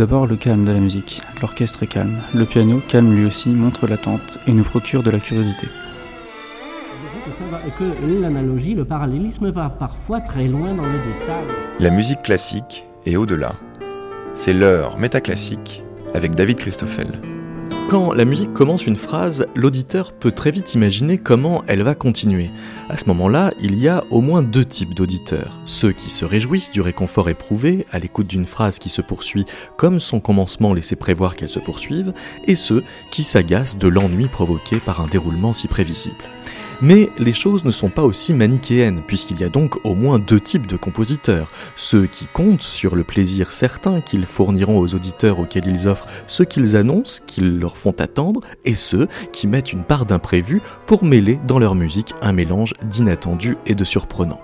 Tout d'abord, le calme de la musique. L'orchestre est calme. Le piano, calme lui aussi, montre l'attente et nous procure de la curiosité. Et que l'analogie, le parallélisme va parfois très loin dans le détail. La musique classique est au-delà. C'est l'heure métaclassique avec David Christoffel. Quand la musique commence une phrase, l'auditeur peut très vite imaginer comment elle va continuer. À ce moment-là, il y a au moins deux types d'auditeurs. Ceux qui se réjouissent du réconfort éprouvé à l'écoute d'une phrase qui se poursuit comme son commencement laissait prévoir qu'elle se poursuive, et ceux qui s'agacent de l'ennui provoqué par un déroulement si prévisible. Mais les choses ne sont pas aussi manichéennes, puisqu'il y a donc au moins deux types de compositeurs. Ceux qui comptent sur le plaisir certain qu'ils fourniront aux auditeurs auxquels ils offrent ce qu'ils annoncent, qu'ils leur font attendre, et ceux qui mettent une part d'imprévu pour mêler dans leur musique un mélange d'inattendu et de surprenant.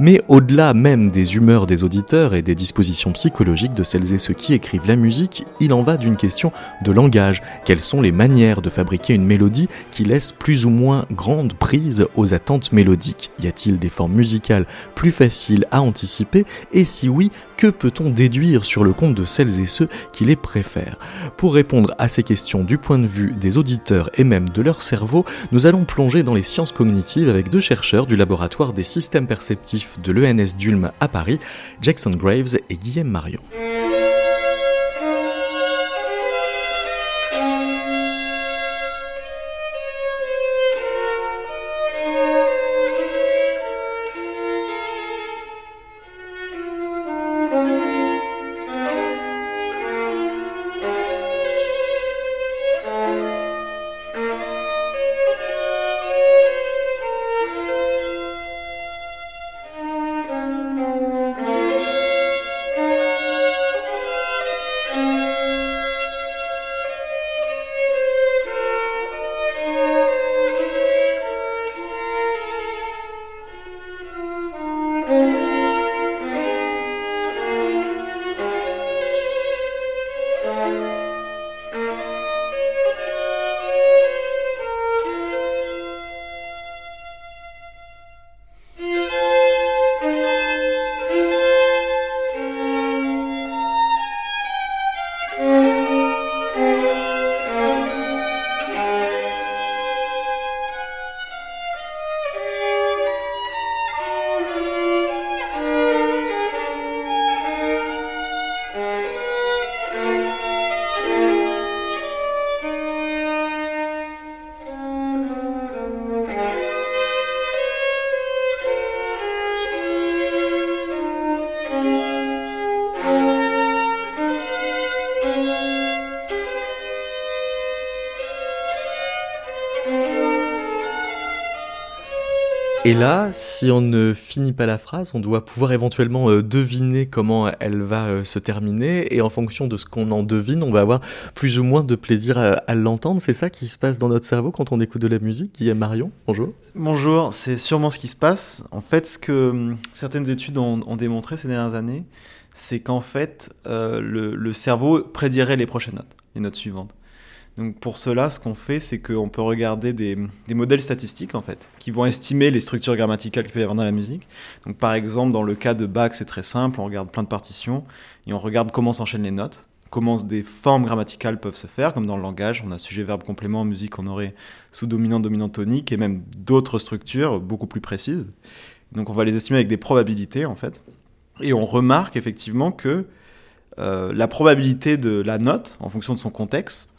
Mais au-delà même des humeurs des auditeurs et des dispositions psychologiques de celles et ceux qui écrivent la musique, il en va d'une question de langage. Quelles sont les manières de fabriquer une mélodie qui laisse plus ou moins grande prise aux attentes mélodiques. Y a-t-il des formes musicales plus faciles à anticiper? Et si oui, que peut-on déduire sur le compte de celles et ceux qui les préfèrent? Pour répondre à ces questions du point de vue des auditeurs et même de leur cerveau, nous allons plonger dans les sciences cognitives avec deux chercheurs du laboratoire des systèmes perceptifs de l'ENS d'Ulm à Paris, Jackson Graves et Guillaume Marion. Et là, si on ne finit pas la phrase, on doit pouvoir éventuellement euh, deviner comment elle va euh, se terminer, et en fonction de ce qu'on en devine, on va avoir plus ou moins de plaisir à, l'entendre. C'est ça qui se passe dans notre cerveau quand on écoute de la musique. Guillaume Marion, bonjour. Bonjour, c'est sûrement ce qui se passe. En fait, ce que certaines études ont, démontré ces dernières années, c'est qu'en fait, euh, le cerveau prédirait les prochaines notes, les notes suivantes. Donc pour cela, ce qu'on fait, c'est qu'on peut regarder des, modèles statistiques en fait, qui vont estimer les structures grammaticales qu'il peut y avoir dans la musique. Donc par exemple, dans le cas de Bach, c'est très simple, on regarde plein de partitions et on regarde comment s'enchaînent les notes, comment des formes grammaticales peuvent se faire, comme dans le langage, on a sujet, verbe, complément, en musique, on aurait sous-dominant, dominant tonique et même d'autres structures beaucoup plus précises. Donc on va les estimer avec des probabilités en fait. Et on remarque effectivement que euh, la probabilité de la note, en fonction de son contexte,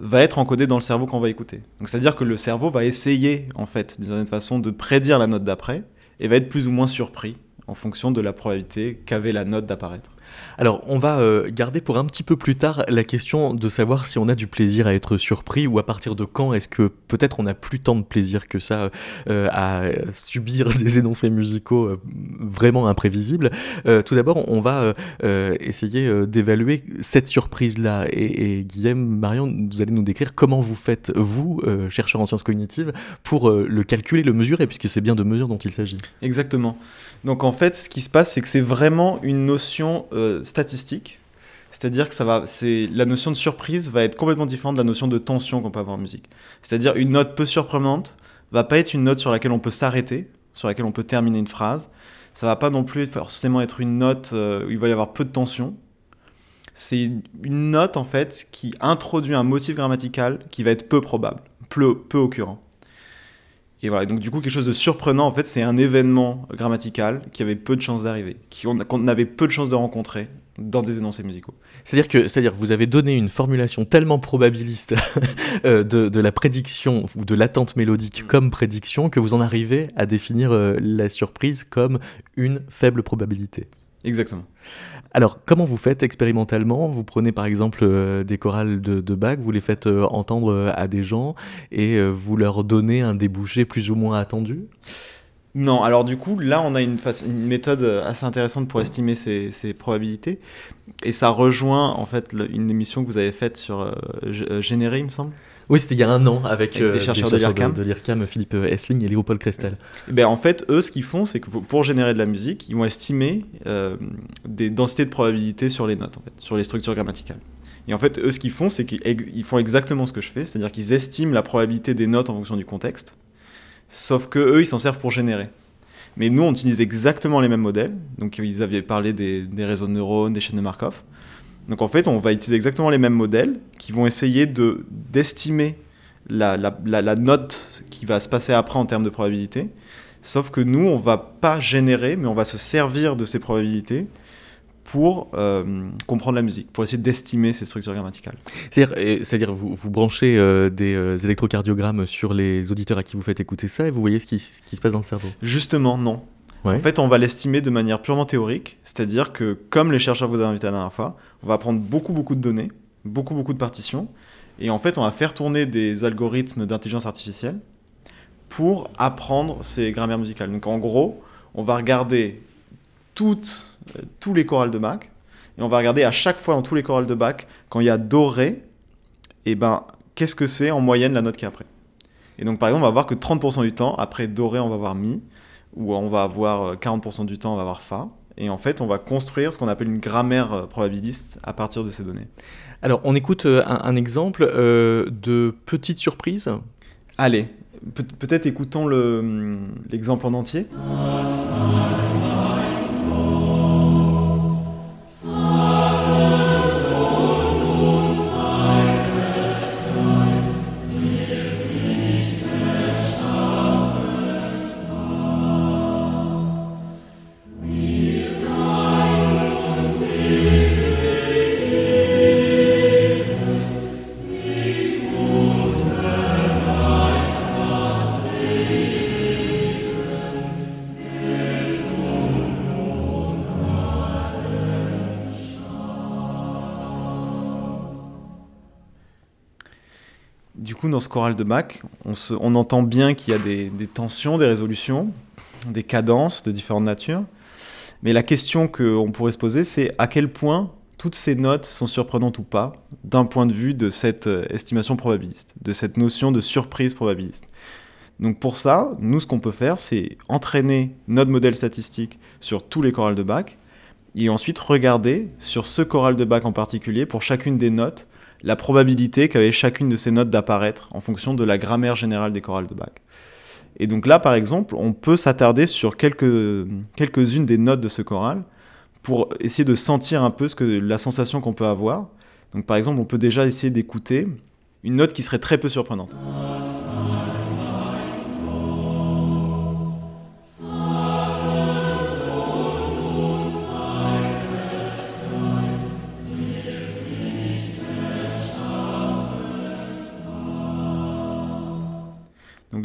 va être encodé dans le cerveau qu'on va écouter. Donc c'est-à-dire que le cerveau va essayer, en fait, d'une certaine façon, de prédire la note d'après et va être plus ou moins surpris en fonction de la probabilité qu'avait la note d'apparaître. Alors, on va euh, garder pour un petit peu plus tard la question de savoir si on a du plaisir à être surpris ou à partir de quand est-ce que peut-être on n'a plus tant de plaisir que ça euh, à subir des énoncés musicaux euh, vraiment imprévisibles. tout d'abord, on va essayer d'évaluer cette surprise-là. Et, et, Guillaume, Marion, vous allez nous décrire comment vous faites, vous, chercheur en sciences cognitives, pour le calculer, le mesurer, puisque c'est bien de mesure dont il s'agit. Exactement. Donc en fait, ce qui se passe, c'est que c'est vraiment une notion euh, statistique. C'est-à-dire que ça va, c'est la notion de surprise va être complètement différente de la notion de tension qu'on peut avoir en musique. C'est-à-dire une note peu surprenante va pas être une note sur laquelle on peut s'arrêter, sur laquelle on peut terminer une phrase. Ça va pas non plus forcément être une note euh, où il va y avoir peu de tension. c'est une note en fait qui introduit un motif grammatical qui va être peu probable, peu, peu occurrent. Et voilà, donc du coup quelque chose de surprenant en fait, c'est un événement grammatical qui avait peu de chances d'arriver, qu'on avait peu de chances de rencontrer dans des énoncés musicaux. C'est-à-dire que, c'est-à-dire vous avez donné une formulation tellement probabiliste euh, de, de, la prédiction ou de l'attente mélodique mm. comme prédiction que vous en arrivez à définir euh, la surprise comme une faible probabilité. Exactement. Alors, comment vous faites expérimentalement? Vous prenez par exemple euh, des chorales de, de, Bach, vous les faites entendre à des gens et vous leur donnez un débouché plus ou moins attendu? Non, alors du coup, là, on a une, méthode assez intéressante pour estimer ces, probabilités. Et ça rejoint, en fait, une émission que vous avez faite sur euh, euh, Généré, il me semble? Oui, c'était il y a un an avec, des euh, chercheurs, de l'IRCAM, Philippe Essling et Léopold Crestel. Eh ben, en fait, eux, ce qu'ils font, c'est que pour, générer de la musique, ils vont estimer des densités de probabilité sur les notes, en fait, sur les structures grammaticales. Et en fait, eux, ce qu'ils font, c'est qu'ils font exactement ce que je fais, c'est-à-dire qu'ils estiment la probabilité des notes en fonction du contexte. Sauf que eux, ils s'en servent pour générer. Mais nous, on utilise exactement les mêmes modèles. Donc, ils avaient parlé des, réseaux de neurones, des chaînes de Markov. Donc, en fait, on va utiliser exactement les mêmes modèles qui vont essayer de, d'estimer la, la, note qui va se passer après en termes de probabilité. Sauf que nous, on va pas générer, mais on va se servir de ces probabilités pour euh, comprendre la musique, pour essayer d'estimer ces structures grammaticales. C'est-à-dire, vous, vous branchez euh, des euh, électrocardiogrammes sur les auditeurs à qui vous faites écouter ça et vous voyez ce qui, ce qui se passe dans le cerveau Justement, non. En fait, on va l'estimer de manière purement théorique, c'est-à-dire que, comme les chercheurs vous ont invité la dernière fois, on va prendre beaucoup, beaucoup de données, beaucoup, beaucoup de partitions, et en fait, on va faire tourner des algorithmes d'intelligence artificielle pour apprendre ces grammaires musicales. Donc, en gros, on va regarder toutes euh, tous les chorales de Bach. Et on va regarder à chaque fois dans tous les chorales de Bach, quand il y a Do, Ré, et eh ben, qu'est-ce que c'est en moyenne la note qui est après? Et donc, par exemple, on va voir que 30% du temps, après Do, Ré, on va voir Mi, ou on va avoir 40% euh, du temps, on va voir Fa. Et en fait, on va construire ce qu'on appelle une grammaire euh, probabiliste à partir de ces données. Alors, on écoute un, exemple de petite surprise. Allez, peut-être écoutons hum, l'exemple en entier. Dans ce choral de Bach, on, entend bien qu'il y a des, tensions, des résolutions, des cadences de différentes natures. Mais la question qu'on pourrait se poser, c'est à quel point toutes ces notes sont surprenantes ou pas, d'un point de vue de cette euh, estimation probabiliste, de cette notion de surprise probabiliste. Donc pour ça, nous, ce qu'on peut faire, c'est entraîner notre modèle statistique sur tous les chorales de Bach, et ensuite regarder sur ce choral de Bach en particulier, pour chacune des notes, la probabilité qu'avait chacune de ces notes d'apparaître en fonction de la grammaire générale des chorales de Bach. Et donc là, par exemple, on peut s'attarder sur quelques, quelques-unes des notes de ce choral pour essayer de sentir un peu ce que, la sensation qu'on peut avoir. Donc par exemple, on peut déjà essayer d'écouter une note qui serait très peu surprenante.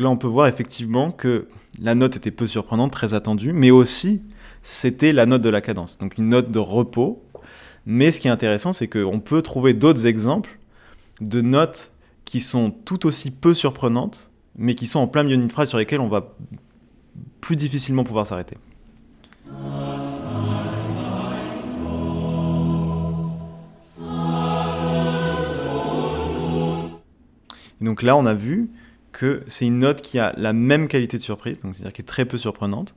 Là, on peut voir effectivement que la note était peu surprenante, très attendue, mais aussi c'était la note de la cadence, donc une note de repos. Mais ce qui est intéressant, c'est qu'on peut trouver d'autres exemples de notes qui sont tout aussi peu surprenantes, mais qui sont en plein milieu d'une phrase sur lesquelles on va plus difficilement pouvoir s'arrêter. donc là, on a vu que c'est une note qui a la même qualité de surprise, donc c'est-à-dire qui est très peu surprenante.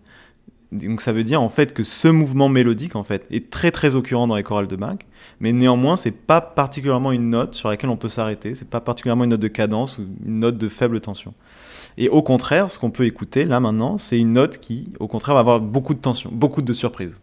Donc ça veut dire en fait que ce mouvement mélodique en fait est très très occurrent dans les chorales de Bach, mais néanmoins c'est pas particulièrement une note sur laquelle on peut s'arrêter, c'est pas particulièrement une note de cadence ou une note de faible tension. Et au contraire, ce qu'on peut écouter là maintenant, c'est une note qui au contraire va avoir beaucoup de tension, beaucoup de surprises.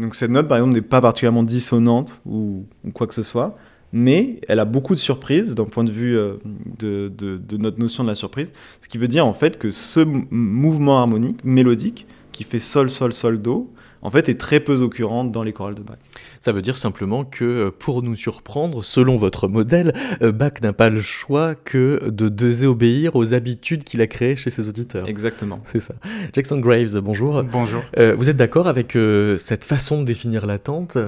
Donc cette note, par exemple, n'est pas particulièrement dissonante ou, quoi que ce soit, mais elle a beaucoup de surprises d'un point de vue euh, de, de, notre notion de la surprise, ce qui veut dire en fait que ce mouvement harmonique, mélodique, qui fait sol, sol, sol, do, en fait, est très peu occurrente dans les chorales de Bach. Ça veut dire simplement que euh, pour nous surprendre, selon votre modèle, euh, Bach n'a pas le choix que de désobéir aux habitudes qu'il a créées chez ses auditeurs. Exactement. C'est ça. Jackson Graves, bonjour. Bonjour. Euh, vous êtes d'accord avec cette façon de définir l'attente?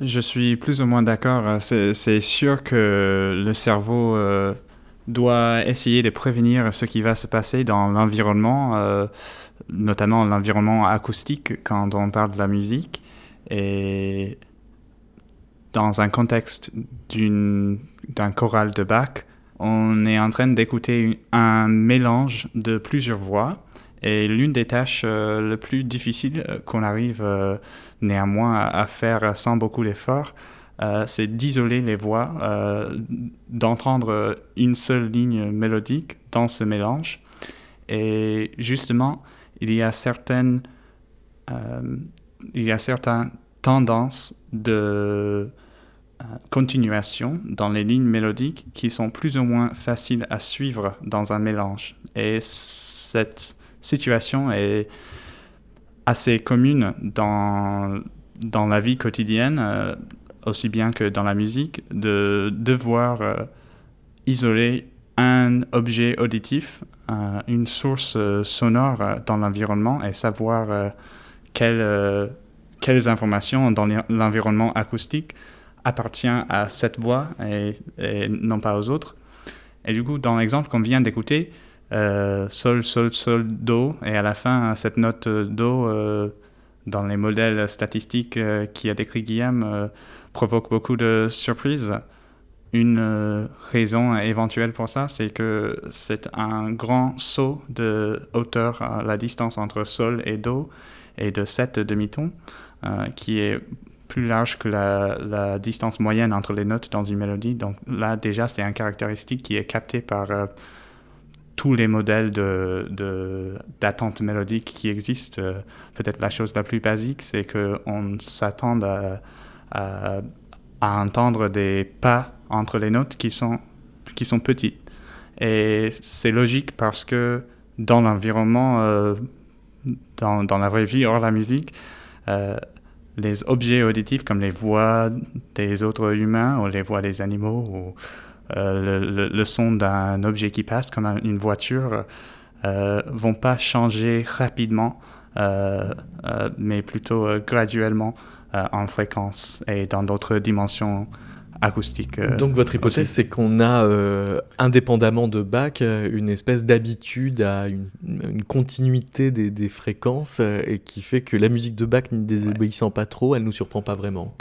Je suis plus ou moins d'accord. C'est sûr que le cerveau doit essayer de prévenir ce qui va se passer dans l'environnement notamment l'environnement acoustique quand on parle de la musique. Et dans un contexte d'un choral de Bach, on est en train d'écouter un mélange de plusieurs voix. Et l'une des tâches euh, les plus difficiles euh, qu'on arrive euh, néanmoins à, faire sans beaucoup d'efforts, c'est d'isoler les voix, d'entendre une seule ligne mélodique dans ce mélange. Et justement, il y a certaines, euh, il y a certaines tendances de euh, continuation dans les lignes mélodiques qui sont plus ou moins faciles à suivre dans un mélange. Et cette situation est assez commune dans, dans la vie quotidienne, euh, aussi bien que dans la musique, de devoir isoler un objet auditif une source euh, sonore euh, dans l'environnement et savoir quelles, informations dans l'environnement acoustique appartient à cette voix et, non pas aux autres. Et du coup, dans l'exemple qu'on vient d'écouter, sol, sol, sol, do, et à la fin, cette note do dans les modèles statistiques qui a décrit Guillaume provoque beaucoup de surprises. Une euh, raison éventuelle pour ça, c'est que c'est un grand saut de hauteur la distance entre sol et do et de 7 demi-tons, euh, qui est plus large que la, distance moyenne entre les notes dans une mélodie. Donc là, déjà, c'est une caractéristique qui est captée par euh, tous les modèles d'attente de, mélodique qui existent. Peut-être la chose la plus basique, c'est qu'on s'attend à, à, entendre des pas entre les notes qui sont, qui sont petites. Et c'est logique parce que dans l'environnement, euh, dans, dans, la vraie vie, hors la musique, euh, les objets auditifs comme les voix des autres humains ou les voix des animaux ou euh, le, son d'un objet qui passe comme une voiture vont pas changer rapidement, mais plutôt graduellement en fréquence et dans d'autres dimensions acoustique. Euh, Donc votre hypothèse, c'est qu'on a, euh, indépendamment de Bach, euh, une espèce d'habitude à une, continuité des, fréquences et qui fait que la musique de Bach, ne désobéissant pas trop, elle ne nous surprend pas vraiment.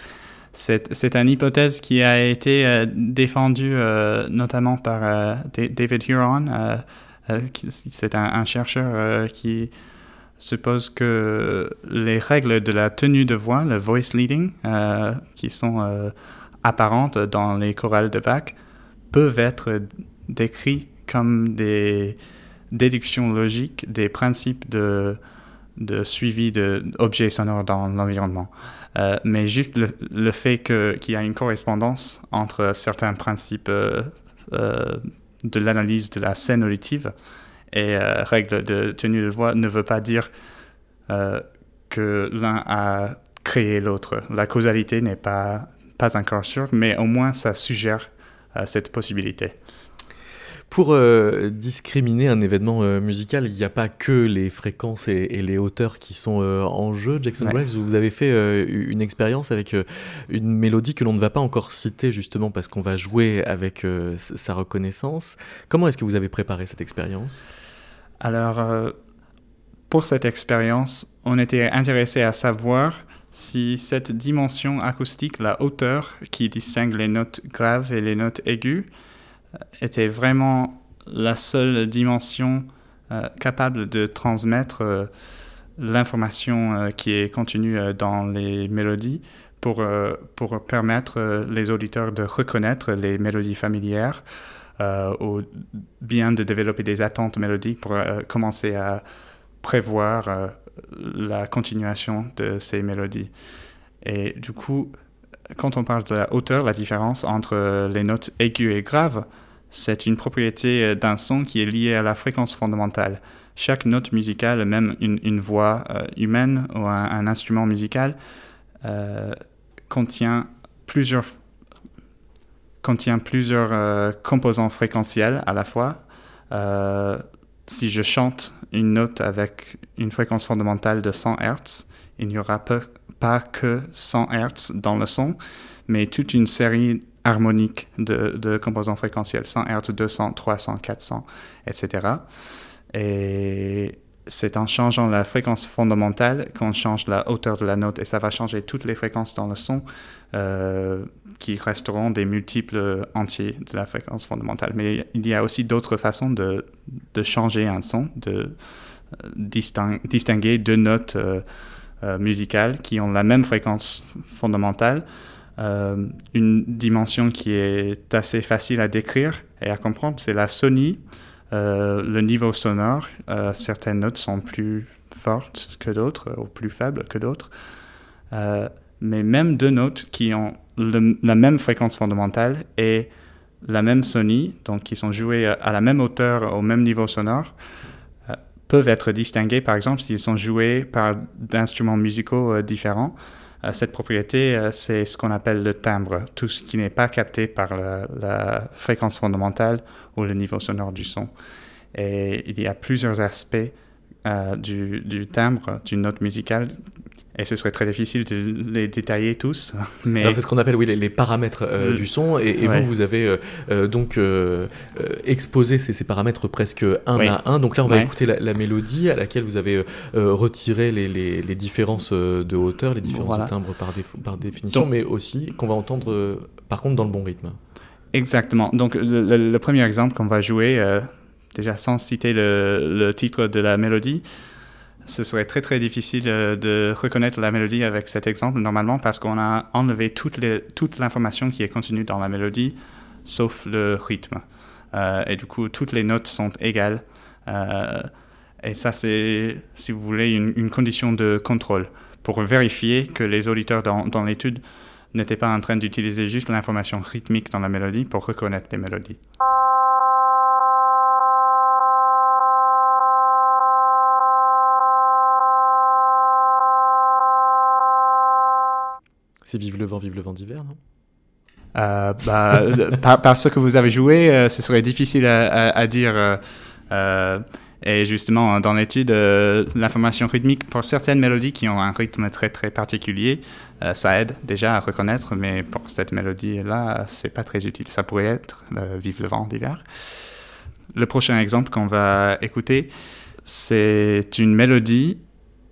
C'est une hypothèse qui a été défendue notamment par David Huron. c'est un, chercheur qui suppose que les règles de la tenue de voix, le voice leading, qui sont apparentes dans les chorales de Bach peuvent être décrits comme des déductions logiques des principes de, de suivi d'objets sonores dans l'environnement. Euh, mais juste le, fait qu'il y a une correspondance entre certains principes euh, euh, de l'analyse de la scène auditive et règles de tenue de voix ne veut pas dire que l'un a créé l'autre. La causalité n'est pas pas encore sûr, mais au moins ça suggère euh, cette possibilité. Pour euh, discriminer un événement euh, musical, il n'y a pas que les fréquences et, les hauteurs qui sont en jeu. Jackson Graves, vous avez fait une expérience avec une mélodie que l'on ne va pas encore citer justement parce qu'on va jouer avec sa reconnaissance. Comment est-ce que vous avez préparé cette expérience? Alors, pour cette expérience, on était intéressé à savoir si cette dimension acoustique, la hauteur qui distingue les notes graves et les notes aiguës, euh, était vraiment la seule dimension euh, capable de transmettre euh, l'information qui est contenue dans les mélodies pour, pour permettre les auditeurs de reconnaître les mélodies familières ou bien de développer des attentes mélodiques pour commencer à prévoir la continuation de ces mélodies. Et du coup, quand on parle de la hauteur, la différence entre les notes aiguës et graves, c'est une propriété d'un son qui est liée à la fréquence fondamentale. Chaque note musicale, même une, voix euh, humaine ou un, instrument musical, euh, contient plusieurs, contient plusieurs euh, composants fréquentiels à la fois. si je chante une note avec une fréquence fondamentale de 100 Hz, il n'y aura pas que 100 Hz dans le son, mais toute une série harmonique de, composants fréquentiels, 100 Hz, 200, 300, 400, etc. Et c'est en changeant la fréquence fondamentale qu'on change la hauteur de la note et ça va changer toutes les fréquences dans le son euh, qui resteront des multiples entiers de la fréquence fondamentale. Mais il y a aussi d'autres façons de, changer un son, de euh, distinguer deux notes euh, musicales qui ont la même fréquence fondamentale euh, une dimension qui est assez facile à décrire et à comprendre, c'est la Sony. Euh, le niveau sonore, euh, certaines notes sont plus fortes que d'autres ou plus faibles que d'autres. mais même deux notes qui ont la même fréquence fondamentale et la même Sony, donc qui sont jouées à la même hauteur, au même niveau sonore, peuvent être distinguées, par exemple, s'ils sont joués par d'instruments musicaux différents. Euh, cette propriété, euh, c'est ce qu'on appelle le timbre, tout ce qui n'est pas capté par la, fréquence fondamentale ou le niveau sonore du son. Et il y a plusieurs aspects euh, du, timbre d'une note musicale et ce serait très difficile de les détailler tous. Mais... c'est ce qu'on appelle oui, les, paramètres euh, du son, et, vous, vous avez euh, euh, donc exposé ces, paramètres presque un à un. Donc là, on va écouter la, mélodie à laquelle vous avez retiré les, les, différences de hauteur, les différences de timbre par, par définition, mais aussi qu'on va entendre par contre dans le bon rythme. Exactement. Donc le, premier exemple qu'on va jouer, déjà sans citer le titre de la mélodie, ce serait très très difficile euh, de reconnaître la mélodie avec cet exemple normalement parce qu'on a enlevé toute, l'information qui est contenue dans la mélodie sauf le rythme. Euh, et du coup, toutes les notes sont égales. Euh, et ça, c'est, si vous voulez, une, condition de contrôle pour vérifier que les auditeurs dans l'étude n'étaient pas en train d'utiliser juste l'information rythmique dans la mélodie pour reconnaître les mélodies. Vive le vent, vive le vent d'hiver, non? Euh, bah, par, ce que vous avez joué, euh, ce serait difficile à, dire. Euh, et justement, dans l'étude, l'information rythmique pour certaines mélodies qui ont un rythme très très particulier, ça aide déjà à reconnaître, mais pour cette mélodie-là, c'est pas très utile. Ça pourrait être Vive le vent d'hiver. Le prochain exemple qu'on va écouter, c'est une mélodie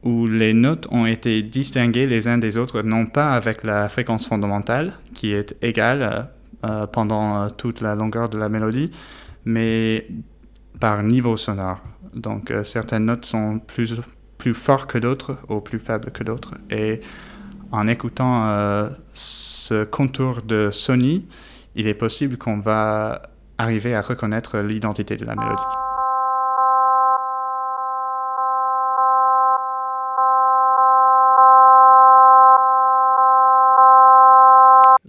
où les notes ont été distinguées les uns des autres, non pas avec la fréquence fondamentale, qui est égale euh, pendant euh, toute la longueur de la mélodie, mais par niveau sonore. Donc euh, certaines notes sont plus, plus fortes que d'autres ou plus faibles que d'autres. Et en écoutant ce contour de Sony, il est possible qu'on va arriver à reconnaître l'identité de la mélodie.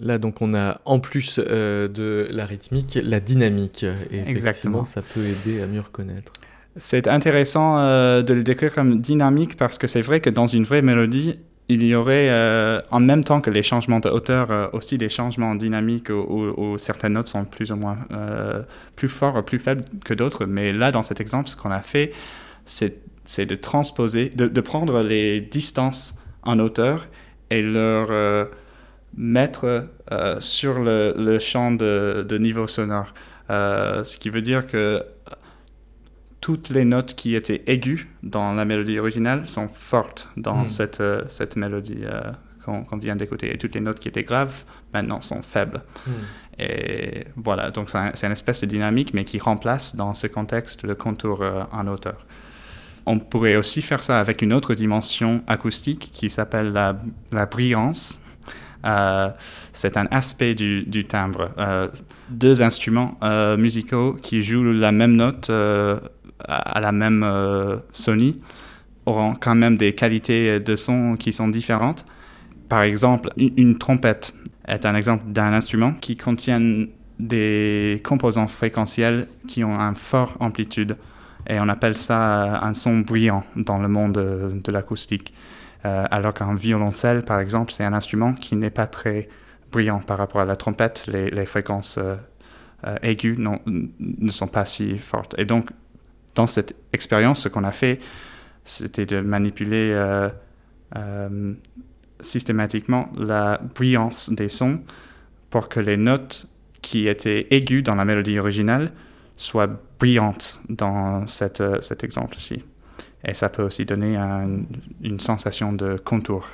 Là, donc, on a en plus euh, de la rythmique, la dynamique. Et effectivement, ça peut aider à mieux reconnaître. C'est intéressant euh, de le décrire comme dynamique parce que c'est vrai que dans une vraie mélodie, il y aurait euh, en même temps que les changements de hauteur aussi des changements dynamiques où, certaines notes sont plus ou moins plus forts ou plus faibles que d'autres. Mais là, dans cet exemple, ce qu'on a fait, c'est de transposer, de, de, prendre les distances en hauteur et leur mettre euh, sur le, champ de, niveau sonore. Euh, ce qui veut dire que toutes les notes qui étaient aiguës dans la mélodie originale sont fortes dans hmm. cette, euh, cette mélodie qu'on vient d'écouter. Et toutes les notes qui étaient graves, maintenant, sont faibles. Hmm. Et voilà, donc c'est une espèce de dynamique, mais qui remplace dans ce contexte le contour en hauteur. On pourrait aussi faire ça avec une autre dimension acoustique qui s'appelle la, la brillance. Euh, c'est un aspect du, timbre. Euh, deux instruments euh, musicaux qui jouent la même note à, la même Sony auront quand même des qualités de son qui sont différentes. Par exemple, une, trompette est un exemple d'un instrument qui contient des composants fréquentiels qui ont une forte amplitude. Et on appelle ça un son bruyant dans le monde de, l'acoustique. Euh, alors qu'un violoncelle, par exemple, c'est un instrument qui n'est pas très bruyant par rapport à la trompette. Les, fréquences euh, euh, aiguës ne sont pas si fortes. Et donc, dans cette expérience, ce qu'on a fait, c'était de manipuler systématiquement la brillance des sons pour que les notes qui étaient aiguës dans la mélodie originale soient brillantes dans cet exemple-ci. Et ça peut aussi donner une sensation de contour.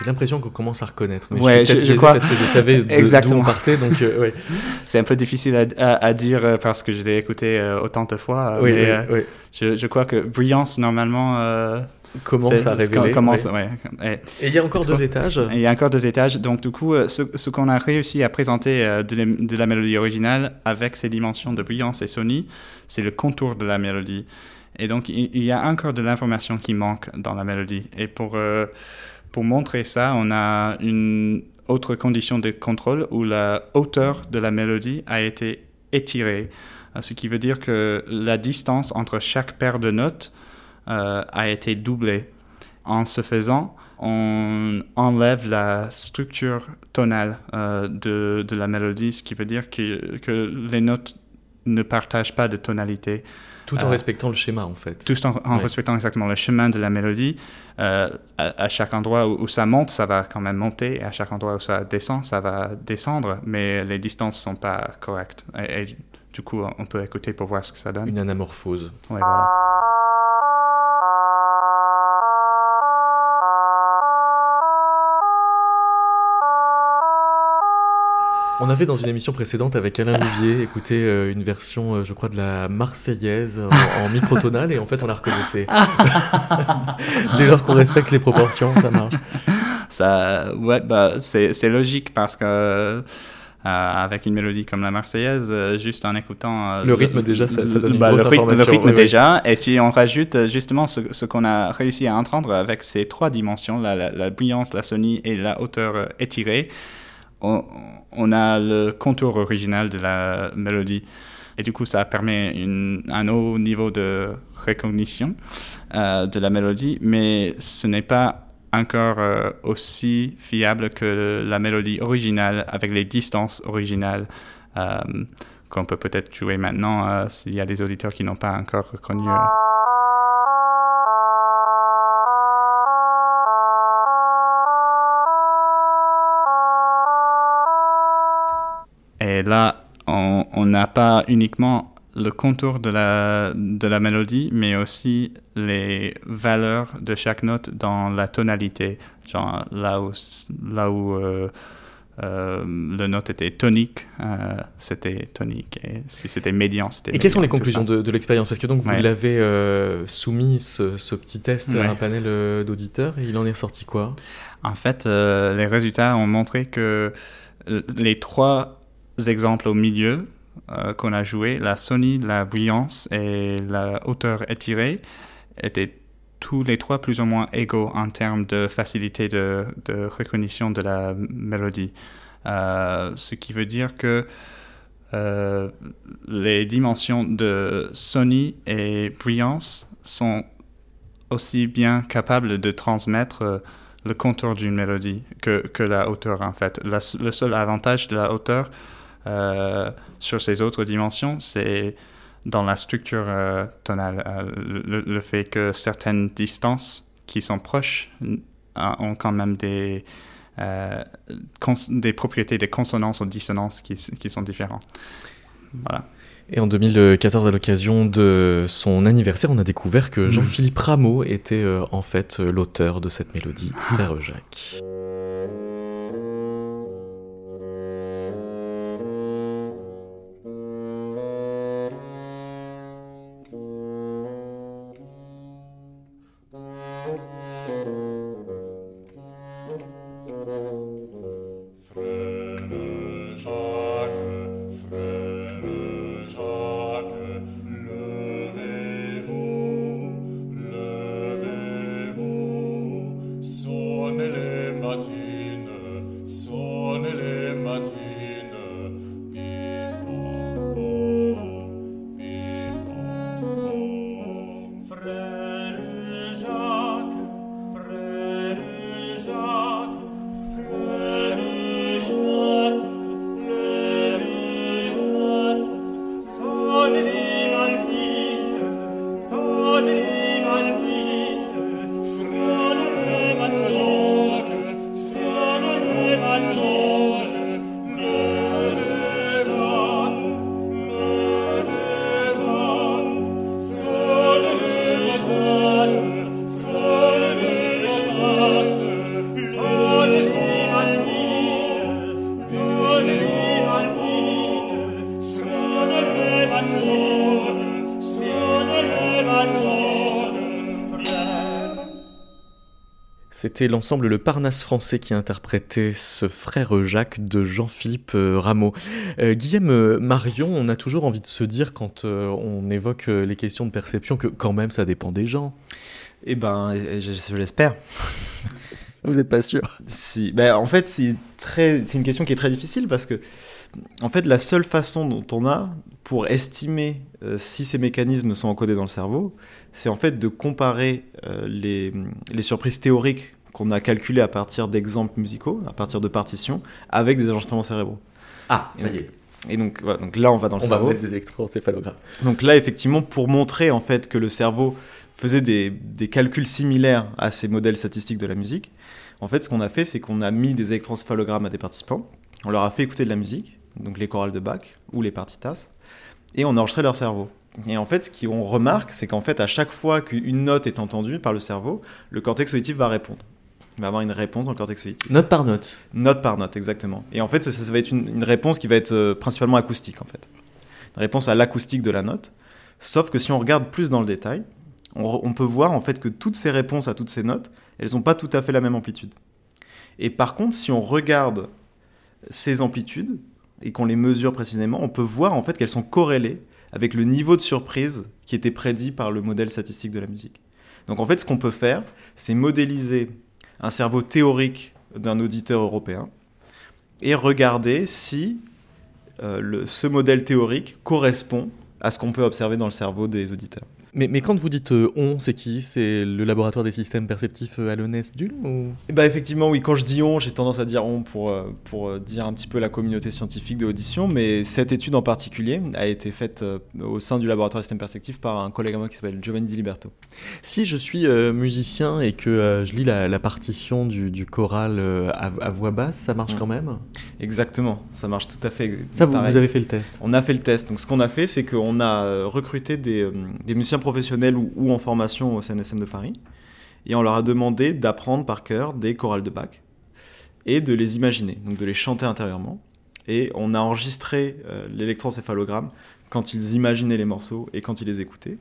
J'ai l'impression qu'on commence à reconnaître. Mais ouais, je, je, crois parce que je savais d'où on partait, donc euh, ouais. C'est un peu difficile à, dire euh, parce que je l'ai écouté euh, autant de fois. Oui, oui, Je, je, crois que brillance normalement. Commence à révéler. Commence, ouais. Et, il y a encore deux étages. il y a encore deux étages. Donc du coup, ce, ce qu'on a réussi à présenter de, de, la mélodie originale avec ces dimensions de brillance et Sony, c'est le contour de la mélodie. Et donc il, il y a encore de l'information qui manque dans la mélodie. Et pour pour montrer ça, on a une autre condition de contrôle où la hauteur de la mélodie a été étirée, euh, ce qui veut dire que la distance entre chaque paire de notes euh, a été doublée. En ce faisant, on enlève la structure tonale euh, de, de, la mélodie, ce qui veut dire que, que les notes ne partagent pas de tonalité. Tout en euh, respectant le schéma, en fait. Tout en, respectant exactement le chemin de la mélodie. Euh, à, chaque endroit où, ça monte, ça va quand même monter. Et à chaque endroit où ça descend, ça va descendre. Mais les distances ne sont pas correctes. Et, et, du coup, on peut écouter pour voir ce que ça donne. Une anamorphose. Ouais, voilà. On avait dans une émission précédente avec Alain Louvier écouté euh, une version, euh, je crois, de la Marseillaise en, microtonale et en fait on la reconnaissait. Dès lors qu'on respecte les proportions, ça marche. Ça, ouais, bah, c'est logique parce que euh, avec une mélodie comme la Marseillaise, juste en écoutant... le rythme déjà, ça, donne une bah, grosse le rythme, information. Le rythme déjà, et si on rajoute justement ce, qu'on a réussi à entendre avec ces trois dimensions, la, la, la brillance, la sonie et la hauteur étirée, on, a le contour original de la mélodie. Et du coup, ça permet un haut niveau de recognition euh, de la mélodie, mais ce n'est pas encore euh, aussi fiable que la mélodie originale avec les distances originales euh, qu'on peut peut-être jouer maintenant s'il y a des auditeurs qui n'ont pas encore reconnu. Et là, on n'a pas uniquement le contour de la, de la mélodie, mais aussi les valeurs de chaque note dans la tonalité. Genre là où, là où euh, euh, le note était tonique, euh, c'était tonique. Et si c'était médian, c'était Et quelles sont les conclusions de, de l'expérience? Parce que donc vous l'avez soumis, ce, ce, petit test, à un panel d'auditeurs, et il en est ressorti quoi? En fait, les résultats ont montré que les trois exemples au milieu euh, qu'on a joué, la Sony, la brillance et la hauteur étirée, étaient tous les trois plus ou moins égaux en termes de facilité de, reconnaissance de la mélodie. Euh, ce qui veut dire que euh, les dimensions de Sony et brillance sont aussi bien capables de transmettre le contour d'une mélodie que, que, la hauteur en fait. le seul avantage de la hauteur, sur ces autres dimensions, c'est dans la structure euh, tonale. Euh, le, fait que certaines distances qui sont proches ont quand même des, des propriétés des consonances ou dissonances qui, qui sont différentes. Voilà. Et en 2014, à l'occasion de son anniversaire, on a découvert que Jean-Philippe Rameau était en fait l'auteur de cette mélodie, Frère Jacques. C'était l'ensemble Le Parnasse français qui interprétait ce frère Jacques de Jean-Philippe euh, Rameau. Euh, Guillaume euh, Marion, on a toujours envie de se dire quand on évoque les questions de perception que quand même ça dépend des gens. Eh ben, je, l'espère. Vous n'êtes pas sûr Si. Ben, en fait, c'est très, c'est une question qui est très difficile parce que, en fait, la seule façon dont on a pour estimer si ces mécanismes sont encodés dans le cerveau, c'est en fait de comparer euh, les, les, surprises théoriques qu'on a calculées à partir d'exemples musicaux, à partir de partitions, avec des enregistrements cérébraux. Ah, ça y est. Et donc, voilà, donc là, on va dans le cerveau. On va mettre des électroencéphalogrammes. Donc là, effectivement, pour montrer en fait que le cerveau faisait des, des calculs similaires à ces modèles statistiques de la musique, en fait, ce qu'on a fait, c'est qu'on a mis des électroencéphalogrammes à des participants, on leur a fait écouter de la musique, donc les chorales de Bach ou les partitas, et on a enregistré leur cerveau. Et en fait, ce qu'on remarque, c'est qu'en fait, à chaque fois qu'une note est entendue par le cerveau, le cortex auditif va répondre. Il va avoir une réponse dans le cortex auditif. Note par note. Note par note, exactement. Et en fait, ça, va être une, réponse qui va être euh, principalement acoustique, en fait. Une réponse à l'acoustique de la note. Sauf que si on regarde plus dans le détail, on, on peut voir en fait que toutes ces réponses à toutes ces notes, elles n'ont pas tout à fait la même amplitude. Et par contre, si on regarde ces amplitudes et qu'on les mesure précisément, on peut voir en fait qu'elles sont corrélées avec le niveau de surprise qui était prédit par le modèle statistique de la musique. Donc en fait, ce qu'on peut faire, c'est modéliser un cerveau théorique d'un auditeur européen et regarder si euh, ce modèle théorique correspond à ce qu'on peut observer dans le cerveau des auditeurs. Mais, quand vous dites euh, on, c'est qui? C'est le laboratoire des systèmes perceptifs à l'ONES d'Ulm ou... Ben, effectivement, oui, quand je dis on, j'ai tendance à dire on pour, euh, pour euh, dire un petit peu la communauté scientifique de l'audition, mais cette étude en particulier a été faite au sein du laboratoire des systèmes perceptifs par un collègue à moi qui s'appelle Giovanni Di Liberto. Si je suis musicien et que je lis la, partition du, choral à, voix basse, ça marche mm. quand même? Exactement, ça marche tout à fait. Ça, vous, vous, avez fait le test On a fait le test. Donc ce qu'on a fait, c'est qu'on a recruté des, des musiciens professionnels ou, en formation au CNSM de Paris. Et on leur a demandé d'apprendre par cœur des chorales de Bach et de les imaginer, donc de les chanter intérieurement. Et on a enregistré euh, l'électroencéphalogramme quand ils imaginaient les morceaux et quand ils les écoutaient.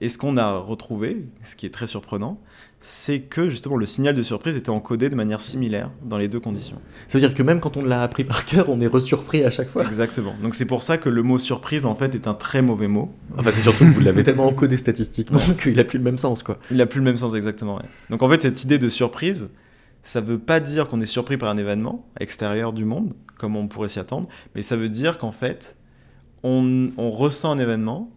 Et ce qu'on a retrouvé, ce qui est très surprenant, c'est que justement le signal de surprise était encodé de manière similaire dans les deux conditions. Ça veut dire que même quand on l'a appris par cœur, on est resurpris à chaque fois. Exactement. Donc c'est pour ça que le mot surprise en fait est un très mauvais mot. Enfin c'est surtout que vous l'avez tellement encodé statistiquement qu'il a plus le même sens quoi. Il a plus le même sens exactement. Donc en fait cette idée de surprise, ça veut pas dire qu'on est surpris par un événement extérieur du monde comme on pourrait s'y attendre, mais ça veut dire qu'en fait on, on ressent un événement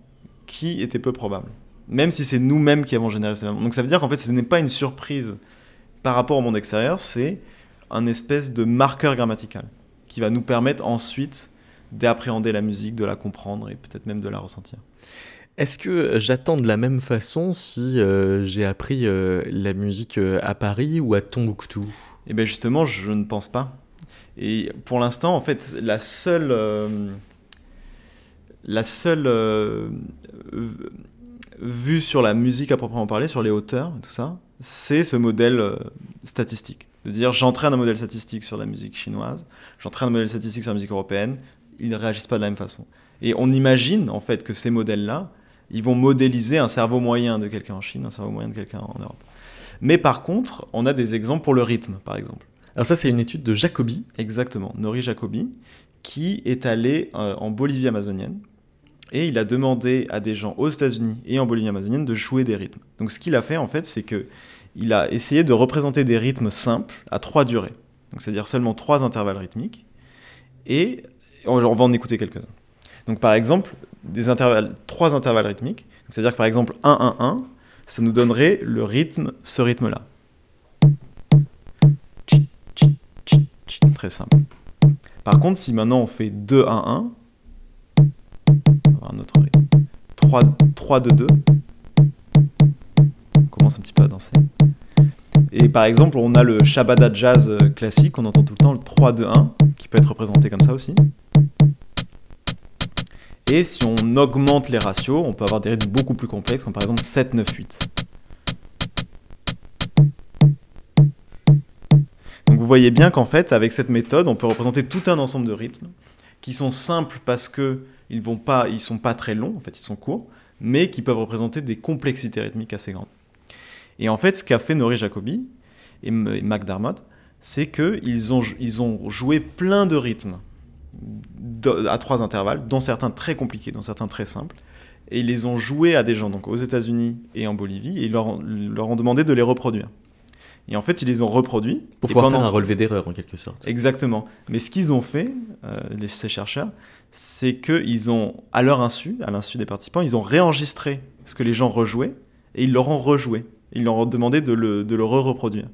qui était peu probable même si c'est nous-mêmes qui avons généré événement. Donc ça veut dire qu'en fait, ce n'est pas une surprise par rapport au monde extérieur, c'est un espèce de marqueur grammatical qui va nous permettre ensuite d'appréhender la musique, de la comprendre et peut-être même de la ressentir. Est-ce que j'attends de la même façon si euh, j'ai appris euh, la musique euh, à Paris ou à Tombouctou? Eh bien justement, je ne pense pas. Et pour l'instant, en fait, la seule, la seule vu sur la musique à proprement parler, sur les hauteurs et tout ça, c'est ce modèle euh, statistique. De dire j'entraîne un modèle statistique sur la musique chinoise, j'entraîne un modèle statistique sur la musique européenne, ils ne réagissent pas de la même façon. Et on imagine en fait que ces modèles-là, ils vont modéliser un cerveau moyen de quelqu'un en Chine, un cerveau moyen de quelqu'un en Europe. Mais par contre, on a des exemples pour le rythme, par exemple. Alors ça, c'est une étude de Jacobi. Exactement, Nori Jacobi, qui est allé euh, en Bolivie amazonienne et il a demandé à des gens aux États-Unis et en Bolivie amazonienne de jouer des rythmes. Donc ce qu'il a fait en fait, c'est que il a essayé de représenter des rythmes simples à trois durées. Donc c'est-à-dire seulement trois intervalles rythmiques. Et on va en écouter quelques-uns. Donc par exemple, trois intervalles rythmiques. C'est-à-dire que par exemple 1-1-1, ça nous donnerait le rythme, ce rythme-là. Très simple. Par contre, si maintenant on fait 2-1-1, un autre 3, 3, 2, 2. On commence un petit peu à danser. Et par exemple, on a le Shabada jazz euh, classique, on entend tout le temps le 3, 2, 1, qui peut être représenté comme ça aussi. Et si on augmente les ratios, on peut avoir des rythmes beaucoup plus complexes, comme par exemple 7, 9, 8. Donc vous voyez bien qu'en fait, avec cette méthode, on peut représenter tout un ensemble de rythmes qui sont simples parce que ils vont pas, ils sont pas très longs, en fait, ils sont courts, mais qui peuvent représenter des complexités rythmiques assez grandes. Et en fait, ce qu'a fait Nori Jacobi, et, McDermott, c'est qu'ils ont, ils ont joué plein de rythmes à trois intervalles, dont certains très compliqués, dont certains très simples, et ils les ont joués à des gens donc aux États-Unis et en Bolivie, et ils leur ont demandé de les reproduire. Et en fait, ils les ont reproduits. Pour pouvoir faire un relevé d'erreur, en quelque sorte. Exactement. Mais ce qu'ils ont fait, euh, ces chercheurs, c'est qu'ils ont, à leur insu, à l'insu des participants, ils ont réenregistré ce que les gens rejouaient, et ils leur ont rejoué. Ils leur ont demandé de le, de le re-reproduire.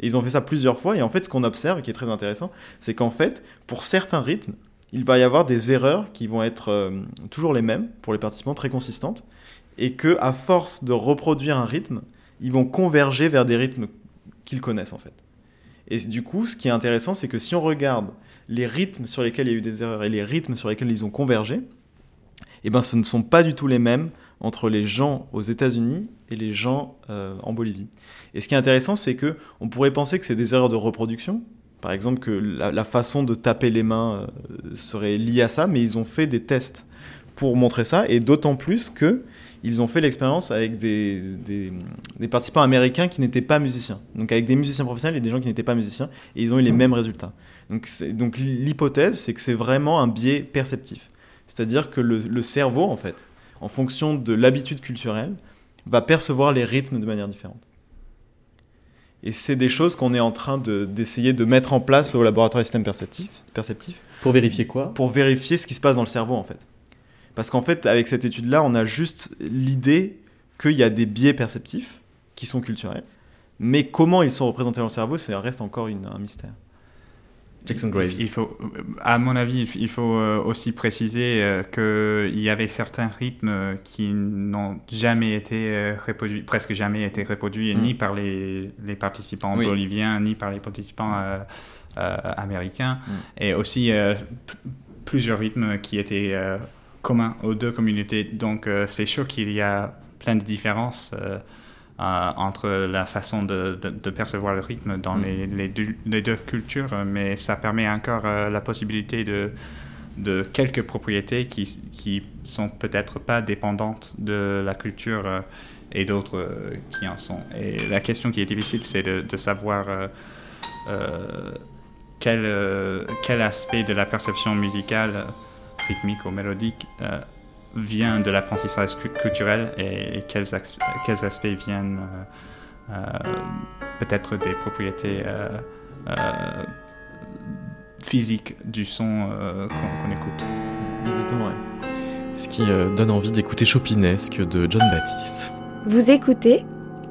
Et ils ont fait ça plusieurs fois, et en fait, ce qu'on observe, qui est très intéressant, c'est qu'en fait, pour certains rythmes, il va y avoir des erreurs qui vont être euh, toujours les mêmes pour les participants, très consistantes, et que à force de reproduire un rythme, ils vont converger vers des rythmes qu'ils connaissent en fait. Et du coup, ce qui est intéressant, c'est que si on regarde les rythmes sur lesquels il y a eu des erreurs et les rythmes sur lesquels ils ont convergé, eh ben, ce ne sont pas du tout les mêmes entre les gens aux États-Unis et les gens euh, en Bolivie. Et ce qui est intéressant, c'est que on pourrait penser que c'est des erreurs de reproduction, par exemple que la, façon de taper les mains euh, serait liée à ça, mais ils ont fait des tests pour montrer ça, et d'autant plus que ils ont fait l'expérience avec des, des, participants américains qui n'étaient pas musiciens. Donc avec des musiciens professionnels et des gens qui n'étaient pas musiciens, et ils ont eu les mêmes résultats. Donc, donc l'hypothèse, c'est que c'est vraiment un biais perceptif. C'est-à-dire que le, le, cerveau, en fait, en fonction de l'habitude culturelle, va percevoir les rythmes de manière différente. Et c'est des choses qu'on est en train d'essayer de, mettre en place au laboratoire des systèmes perceptifs. perceptifs pour vérifier quoi? Pour vérifier ce qui se passe dans le cerveau, en fait. Parce qu'en fait, avec cette étude-là, on a juste l'idée qu'il y a des biais perceptifs qui sont culturels. Mais comment ils sont représentés dans le cerveau, ça reste encore un mystère. Jackson Graves. Il faut, à mon avis, il faut euh, aussi préciser euh, qu'il y avait certains rythmes qui n'ont jamais été euh, reproduits, presque jamais été reproduits, mm. ni par les, participants boliviens, ni par les participants américains. Mm. Et aussi plusieurs rythmes qui étaient commun aux deux communautés. Donc euh, c'est sûr qu'il y a plein de différences euh, euh, entre la façon de, de, percevoir le rythme dans mm. les, les, deux, les, deux, cultures, mais ça permet encore la possibilité de, de quelques propriétés qui, qui sont peut-être pas dépendantes de la culture et d'autres qui en sont. Et la question qui est difficile, c'est de, de, savoir quel, quel aspect de la perception musicale rythmique ou mélodique euh, vient de l'apprentissage culturel et, quels, quels, aspects viennent euh, euh, peut-être des propriétés physiques du son qu'on écoute. Exactement, Ce qui donne envie d'écouter Chopinesque de John Baptiste. Vous écoutez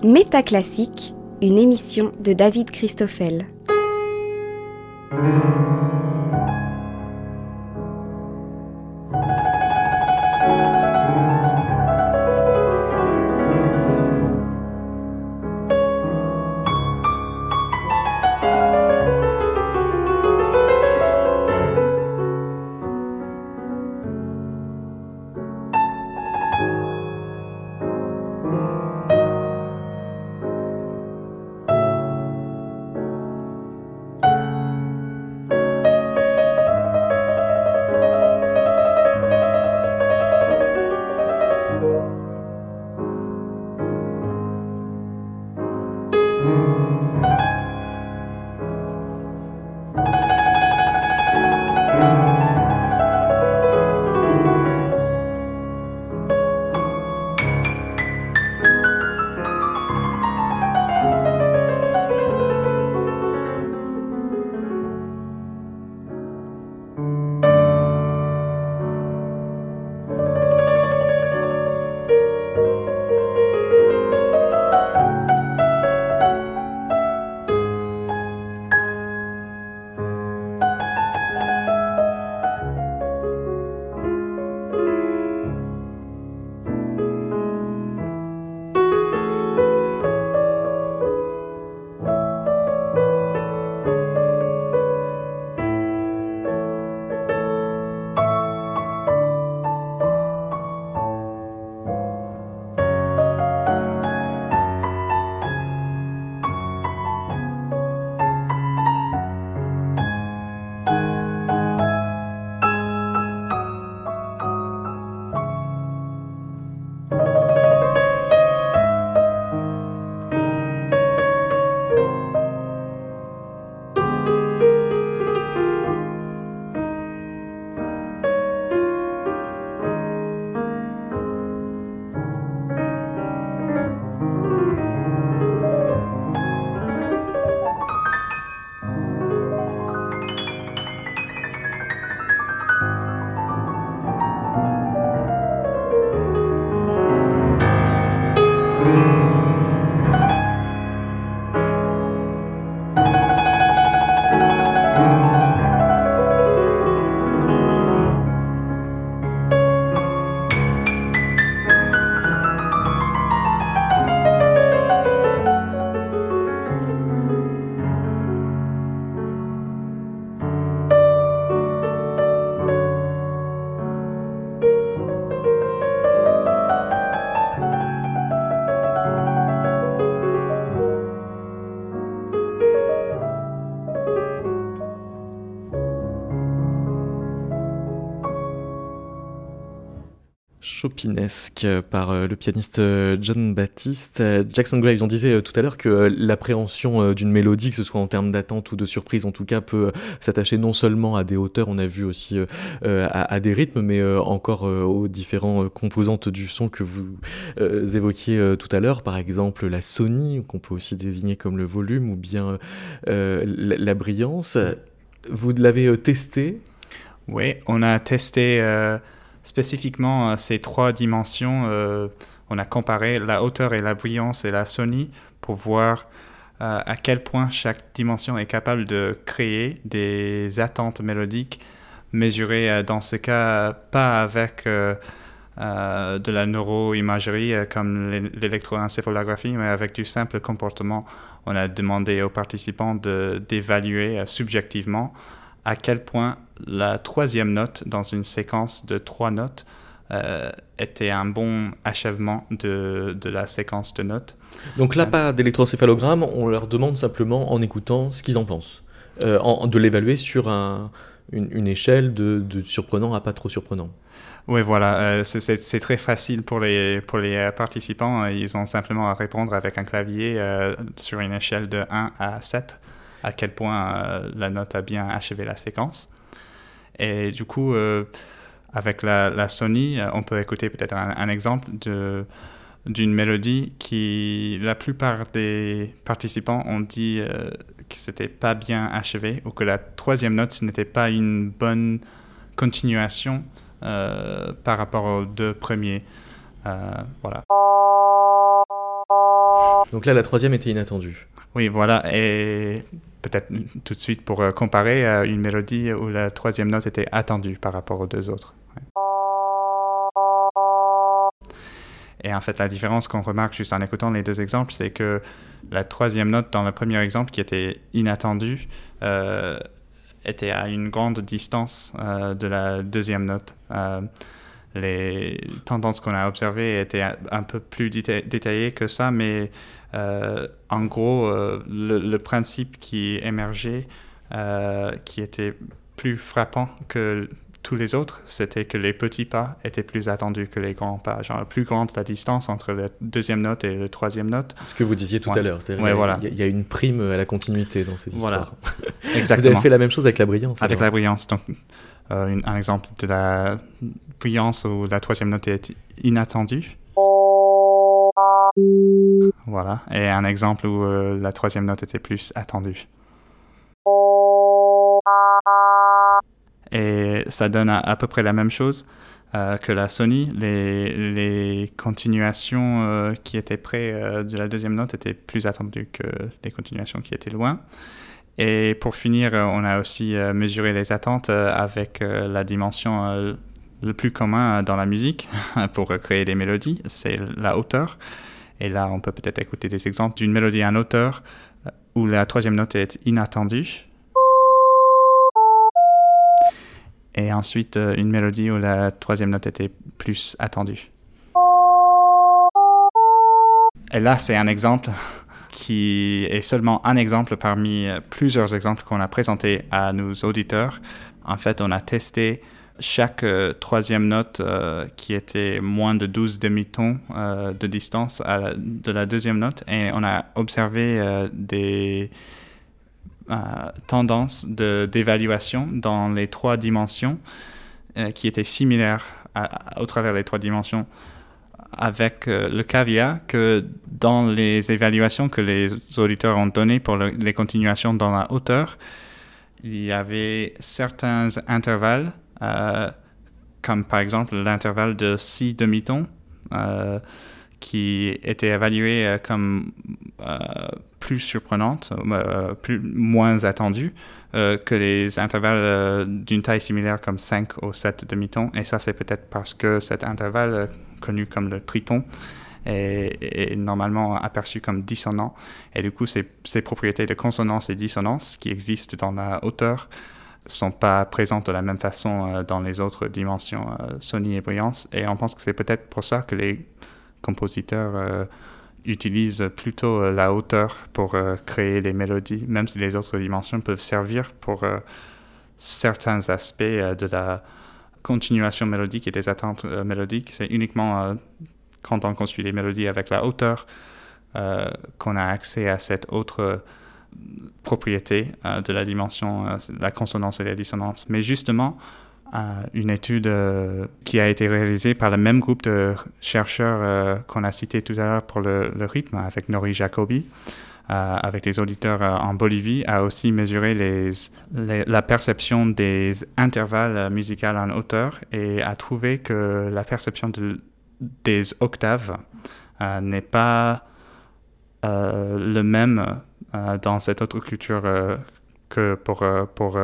Métaclassique, une émission de David Christoffel. Chopinesque par euh, le pianiste euh, John Baptiste. Jackson Graves, on disait tout à l'heure que l'appréhension d'une mélodie, que ce soit en termes d'attente ou de surprise, en tout cas, peut s'attacher non seulement à des hauteurs, on a vu aussi à, des rythmes, mais encore aux différentes composantes du son que vous évoquiez tout à l'heure, par exemple la Sony, qu'on peut aussi désigner comme le volume, ou bien la, brillance. Vous l'avez testé? Oui, on a testé spécifiquement euh, ces trois dimensions, euh, on a comparé la hauteur et la brillance et la Sony pour voir euh, à quel point chaque dimension est capable de créer des attentes mélodiques mesurées dans ce cas pas avec de la neuroimagerie comme l'électroencéphalographie, mais avec du simple comportement. On a demandé aux participants d'évaluer subjectivement à quel point la troisième note dans une séquence de trois notes euh, était un bon achèvement de, de, la séquence de notes. Donc là, pas d'électroencéphalogramme, on leur demande simplement en écoutant ce qu'ils en pensent, euh, en, de l'évaluer sur un, une, échelle de, de, surprenant à pas trop surprenant. Oui, voilà, euh, c'est très facile pour les, pour les participants. Ils ont simplement à répondre avec un clavier sur une échelle de 1 à 7 à quel point la note a bien achevé la séquence. Et du coup, euh, avec la, Sony, euh, on peut écouter peut-être un, exemple de d'une mélodie qui la plupart des participants ont dit euh, que c'était pas bien achevé ou que la troisième note n'était pas une bonne continuation par rapport aux deux premiers. voilà. Donc là, la troisième était inattendue. Oui, voilà. Et peut-être tout de suite pour euh, comparer à une mélodie où la troisième note était attendue par rapport aux deux autres. Et en fait, la différence qu'on remarque juste en écoutant les deux exemples, c'est que la troisième note dans le premier exemple, qui était inattendue, euh, était à une grande distance euh, de la deuxième note. les tendances qu'on a observées étaient un peu plus détaillées que ça, mais euh, en gros, euh, le, principe qui émergeait, euh, qui était plus frappant que tous les autres, c'était que les petits pas étaient plus attendus que les grands pas. Genre, plus grande la distance entre la deuxième note et la troisième note. Ce que vous disiez tout à l'heure, c'est ouais, voilà. il y, a une prime à la continuité dans ces histoires. Exactement. vous avez fait la même chose avec la brillance. Avec la brillance. Donc, un exemple de la brillance où la troisième note est inattendue. Voilà. Et un exemple où euh, la troisième note était plus attendue. Et ça donne à, peu près la même chose euh, que la Sony. Les, les continuations euh, qui étaient près de la deuxième note étaient plus attendues que les continuations qui étaient loin. Et pour finir, on a aussi mesuré les attentes avec la dimension le plus commun dans la musique pour créer des mélodies, c'est la hauteur. Et là, on peut peut-être écouter des exemples d'une mélodie à un auteur euh, où la troisième note est inattendue. Et ensuite, euh, une mélodie où la troisième note était plus attendue. Et là, c'est un exemple qui est seulement un exemple parmi euh, plusieurs exemples qu'on a présentés à nos auditeurs. En fait, on a testé chaque euh, troisième note euh, qui était moins de 12 demi-tons euh, de distance de la deuxième note. Et on a observé des tendances d'évaluation dans les trois dimensions qui étaient similaires au travers des trois dimensions avec le caveat que dans les évaluations que les auditeurs ont données pour les continuations dans la hauteur, il y avait certains intervalles euh, comme par exemple l'intervalle de 6 demi-tons, euh, qui était évalué euh, comme plus surprenante, plus, moins attendue que les intervalles d'une taille similaire comme 5 ou 7 demi-tons. Et ça, c'est peut-être parce que cet intervalle, connu comme le triton, est, normalement aperçu comme dissonant. Et du coup, ces, ces, propriétés de consonance et dissonance qui existent dans la hauteur sont pas présentes de la même façon euh, dans les autres dimensions euh, Sony et brillance. Et on pense que c'est peut-être pour ça que les compositeurs euh, utilisent plutôt la hauteur pour créer les mélodies, même si les autres dimensions peuvent servir pour certains aspects de la continuations mélodiques et des attentes mélodiques. C'est uniquement quand on construit les mélodies avec la hauteur qu'on a accès à cette autre propriété de la dimension, la consonance et la dissonance. Mais justement, une étude qui a été réalisée par le même groupe de chercheurs qu'on a cité tout à l'heure pour le, rythme avec Nori Jacobi, euh, avec les auditeurs euh, en Bolivie, a aussi mesuré les, la perception des intervalles musicaux en hauteur et a trouvé que la perception de, des octaves euh, n'est pas le même dans cette autre culture que pour, pour,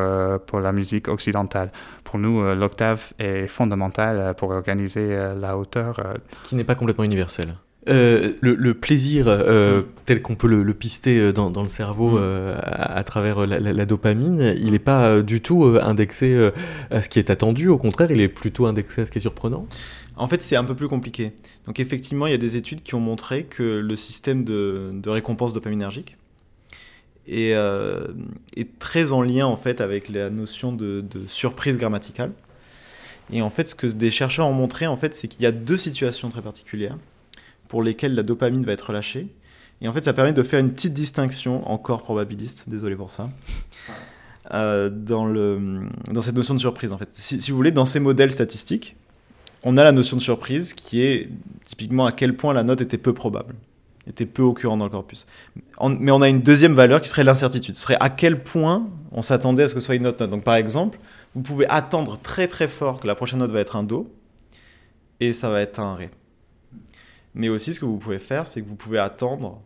pour la musique occidentale. Pour nous, l'octave est fondamentale pour organiser la hauteur. Ce qui n'est pas complètement universel. Euh, le, plaisir euh, tel qu'on peut le, pister euh, dans, le cerveau mm. à, travers la, dopamine, il n'est pas du tout indexé à ce qui est attendu, au contraire, il est plutôt indexé à ce qui est surprenant En fait, c'est un peu plus compliqué. Donc effectivement, il y a des études qui ont montré que le système de, récompense dopaminergique est, est, très en lien en fait avec la notion de, de surprise grammaticale. Et en fait, ce que des chercheurs ont montré, en fait, c'est qu'il y a deux situations très particulières pour lesquels la dopamine va être relâchée. Et en fait, ça permet de faire une petite distinction, encore probabiliste, désolé pour ça, euh, dans, le, dans cette notion de surprise. En fait. Si, vous voulez, dans ces modèles statistiques, on a la notion de surprise qui est typiquement à quel point la note était peu probable, était peu occurrente dans le corpus. mais on a une deuxième valeur qui serait l'incertitude, ce serait à quel point on s'attendait à ce que ce soit une note note. Donc par exemple, vous pouvez attendre très très fort que la prochaine note va être un Do, et ça va être un Ré. Mais aussi, ce que vous pouvez faire, c'est que vous pouvez attendre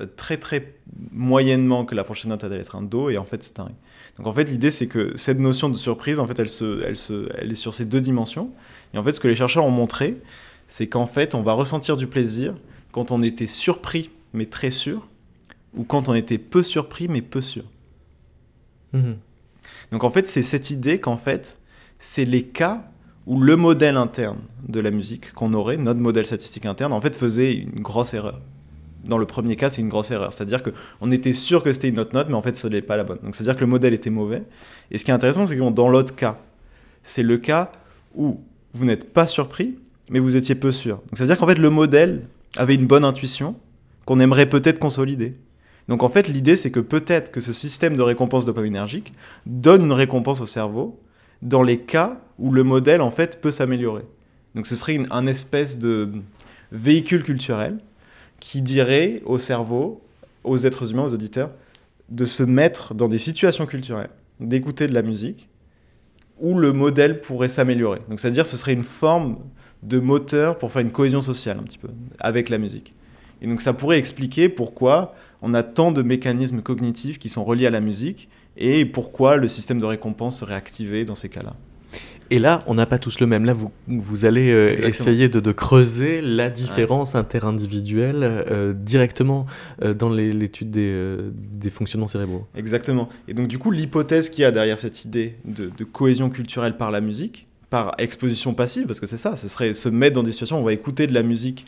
euh, très très moyennement que la prochaine note allait être un Do, et en fait, c'est un Ré. Donc en fait, l'idée, c'est que cette notion de surprise, en fait, elle, se, elle, se, elle est sur ces deux dimensions. Et en fait, ce que les chercheurs ont montré, c'est qu'en fait, on va ressentir du plaisir quand on était surpris, mais très sûr, ou quand on était peu surpris, mais peu sûr. Mhm. Donc en fait, c'est cette idée qu'en fait, c'est les cas où le modèle interne de la musique qu'on aurait, notre modèle statistique interne, en fait faisait une grosse erreur. Dans le premier cas, c'est une grosse erreur. C'est-à-dire qu'on était sûr que c'était une autre note, mais en fait, ce n'est pas la bonne. Donc, c'est-à-dire que le modèle était mauvais. Et ce qui est intéressant, c'est que dans l'autre cas, c'est le cas où vous n'êtes pas surpris, mais vous étiez peu sûr. Donc, ça veut dire qu'en fait, le modèle avait une bonne intuition qu'on aimerait peut-être consolider. Donc, en fait, l'idée, c'est que peut-être que ce système de récompense dopaminergique donne une récompense au cerveau dans les cas où le modèle en fait peut s'améliorer. Donc ce serait un espèce de véhicule culturel qui dirait au cerveau, aux êtres humains, aux auditeurs, de se mettre dans des situations culturelles, d'écouter de la musique, où le modèle pourrait s'améliorer. Donc c'est-à-dire ce serait une forme de moteur pour faire une cohésion sociale un petit peu avec la musique. Et donc ça pourrait expliquer pourquoi on a tant de mécanismes cognitifs qui sont reliés à la musique et pourquoi le système de récompense serait activé dans ces cas-là. Et là, on n'a pas tous le même. Là, vous, vous allez euh, essayer de, creuser la différence interindividuelle euh, directement euh, dans l'étude des, des, fonctionnements cérébraux. Exactement. Et donc, du coup, l'hypothèse qu'il y a derrière cette idée de, de, cohésion culturelle par la musique, par exposition passive, parce que c'est ça, ce serait se mettre dans des situations où on va écouter de la musique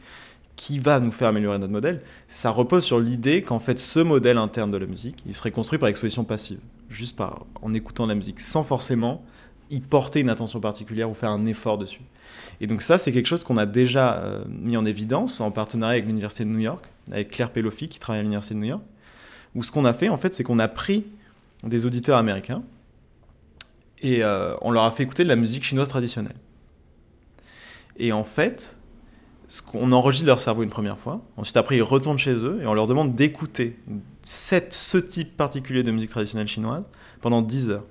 qui va nous faire améliorer notre modèle, ça repose sur l'idée qu'en fait ce modèle interne de la musique, il serait construit par exposition passive, juste par en écoutant la musique, sans forcément y porter une attention particulière ou faire un effort dessus. Et donc ça, c'est quelque chose qu'on a déjà euh, mis en évidence en partenariat avec l'Université de New York, avec Claire Pelofi qui travaille à l'Université de New York, où ce qu'on a fait en fait, c'est qu'on a pris des auditeurs américains et euh, on leur a fait écouter de la musique chinoise traditionnelle. Et en fait, on enregistre leur cerveau une première fois, ensuite après ils retournent chez eux et on leur demande d'écouter ce type particulier de musique traditionnelle chinoise pendant 10 heures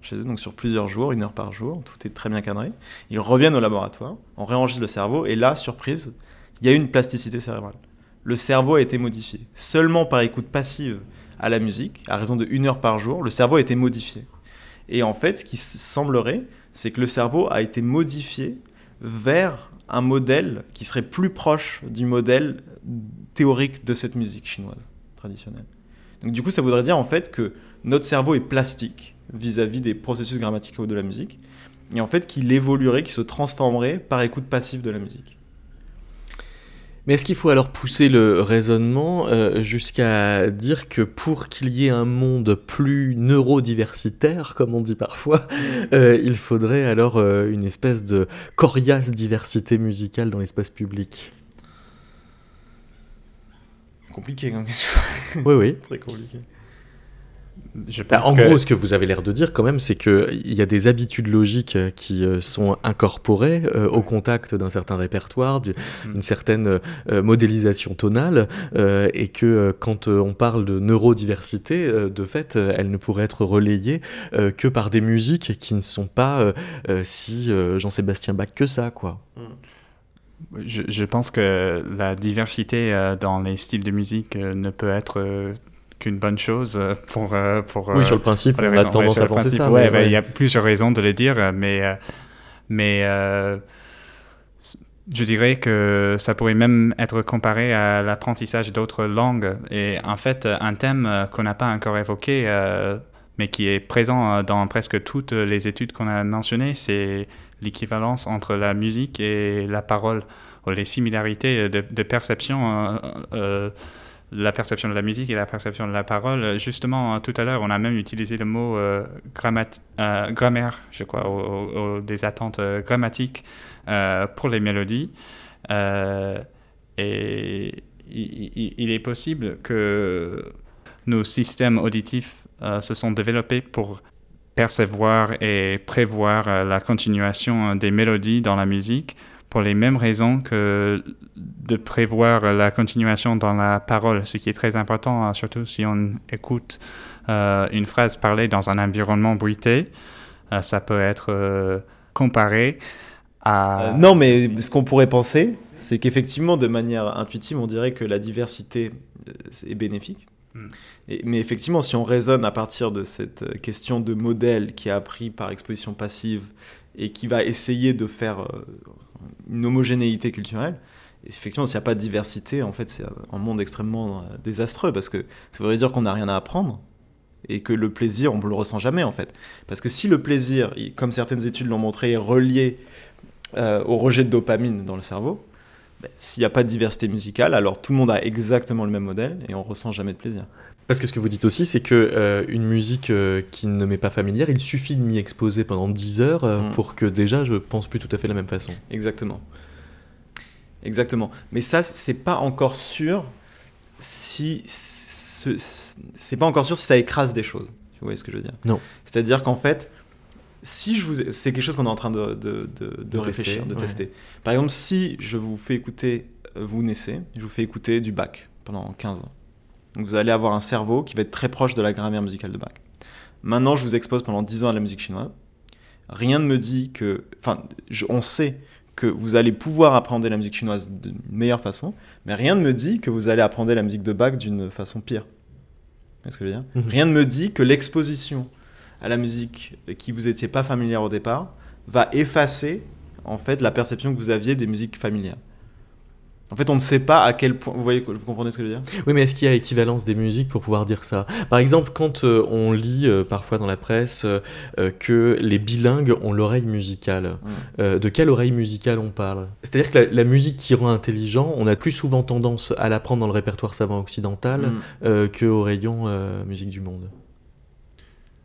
chez eux, donc sur plusieurs jours, une heure par jour, tout est très bien cadré. Ils reviennent au laboratoire, on réenregistre le cerveau et là, surprise, il y a une plasticité cérébrale. Le cerveau a été modifié. Seulement par écoute passive à la musique, à raison de une heure par jour, le cerveau a été modifié. Et en fait, ce qui semblerait, c'est que le cerveau a été modifié vers un modèle qui serait plus proche du modèle théorique de cette musique chinoise traditionnelle. Donc du coup, ça voudrait dire en fait que notre cerveau est plastique vis-à-vis des processus grammaticaux de la musique, et en fait qu'il évoluerait, qu'il se transformerait par écoute passive de la musique. Mais est-ce qu'il faut alors pousser le raisonnement euh, jusqu'à dire que pour qu'il y ait un monde plus neurodiversitaire, comme on dit parfois, euh, il faudrait alors euh, une espèce de coriace diversité musicale dans l'espace public? Compliqué comme question. Oui, oui. Très compliqué. Je Bah, pense en que- gros, ce que vous avez l'air de dire quand même, c'est qu'il y a des habitudes logiques euh, qui euh, sont incorporées euh, au contact d'un certain répertoire, du- Mm. d'une certaine euh, modélisation tonale, euh, et que quand euh, on parle de neurodiversité, euh, de fait, elle ne pourrait être relayée euh, que par des musiques qui ne sont pas si euh, Jean-Sébastien Bach que ça, quoi. Je, je pense que la diversité euh, dans les styles de musique euh, ne peut être euh, qu'une bonne chose euh, pour, euh, pour, oui, euh, sur le principe, pour les on a raisons- ouais, tendance à penser principe, ça. ouais, Il ouais. y a plusieurs raisons de le dire, euh, mais, euh, mais euh, je dirais que ça pourrait même être comparé à l'apprentissage d'autres langues. Et en fait, un thème euh, qu'on n'a pas encore évoqué, euh, mais qui est présent euh, dans presque toutes les études qu'on a mentionnées, c'est l'équivalence entre la musique et la parole, ou les similarités de, de perception. euh, euh, la perception de la musique et la perception de la parole. Justement, tout à l'heure, on a même utilisé le mot euh, euh, grammaire, je crois, des attentes euh, grammatiques euh, pour les mélodies. Et il, est possible que nos systèmes auditifs se sont développés pour percevoir et prévoir la continuation des mélodies dans la musique pour les mêmes raisons que de prévoir la continuation dans la parole, ce qui est très important, hein, surtout si on écoute euh, une phrase parlée dans un environnement bruité. Euh, ça peut être euh, comparé à... Non, mais ce qu'on pourrait penser, c'est qu'effectivement, de manière intuitive, on dirait que la diversité est bénéfique. Mm. Et- mais effectivement, si on raisonne à partir de cette question de modèle qui est appris par exposition passive et qui va essayer de faire une homogénéité culturelle, et effectivement, s'il n'y a pas de diversité, en fait, c'est un monde extrêmement euh, désastreux parce que ça voudrait dire qu'on n'a rien à apprendre et que le plaisir, on ne le ressent jamais en fait. Parce que si le plaisir, comme certaines études l'ont montré, est relié euh, au rejet de dopamine dans le cerveau, ben, s'il n'y a pas de diversité musicale, alors tout le monde a exactement le même modèle et on ressent jamais de plaisir. Parce que ce que vous dites aussi, c'est que euh, une musique euh, qui ne m'est pas familière, il suffit de m'y exposer pendant 10 heures euh, Mm. pour que déjà je pense plus tout à fait de la même façon. Exactement. Exactement. Mais ça, c'est pas encore sûr si ce- c'est pas encore sûr si ça écrase des choses. Vous voyez ce que je veux dire? Non. C'est-à-dire qu'en fait, si je vous, c'est quelque chose qu'on est en train de, de, de- de réfléchir, tester, de ouais. tester. Par exemple, si je vous fais écouter, vous naissez, je vous fais écouter du Bach pendant 15 ans. Donc vous allez avoir un cerveau qui va être très proche de la grammaire musicale de Bach. Maintenant, je vous expose pendant 10 ans à la musique chinoise. Rien ne me dit que. Enfin, je- on sait que vous allez pouvoir apprendre la musique chinoise d'une meilleure façon, mais rien ne me dit que vous allez apprendre la musique de Bach d'une façon pire. Vous voyez ce que je veux dire? Mhm. Rien ne me dit que l'exposition à la musique qui vous étiez pas familière au départ va effacer en fait la perception que vous aviez des musiques familières. En fait, on ne sait pas à quel point. Vous voyez, vous comprenez ce que je veux dire? Oui, mais est-ce qu'il y a équivalence des musiques pour pouvoir dire ça? Par exemple, quand euh, on lit euh, parfois dans la presse euh, que les bilingues ont l'oreille musicale, Mm. euh, de quelle oreille musicale on parle? C'est-à-dire que la, la musique qui rend intelligent, on a plus souvent tendance à la prendre dans le répertoire savant occidental Mm. euh, que au rayon musique du monde.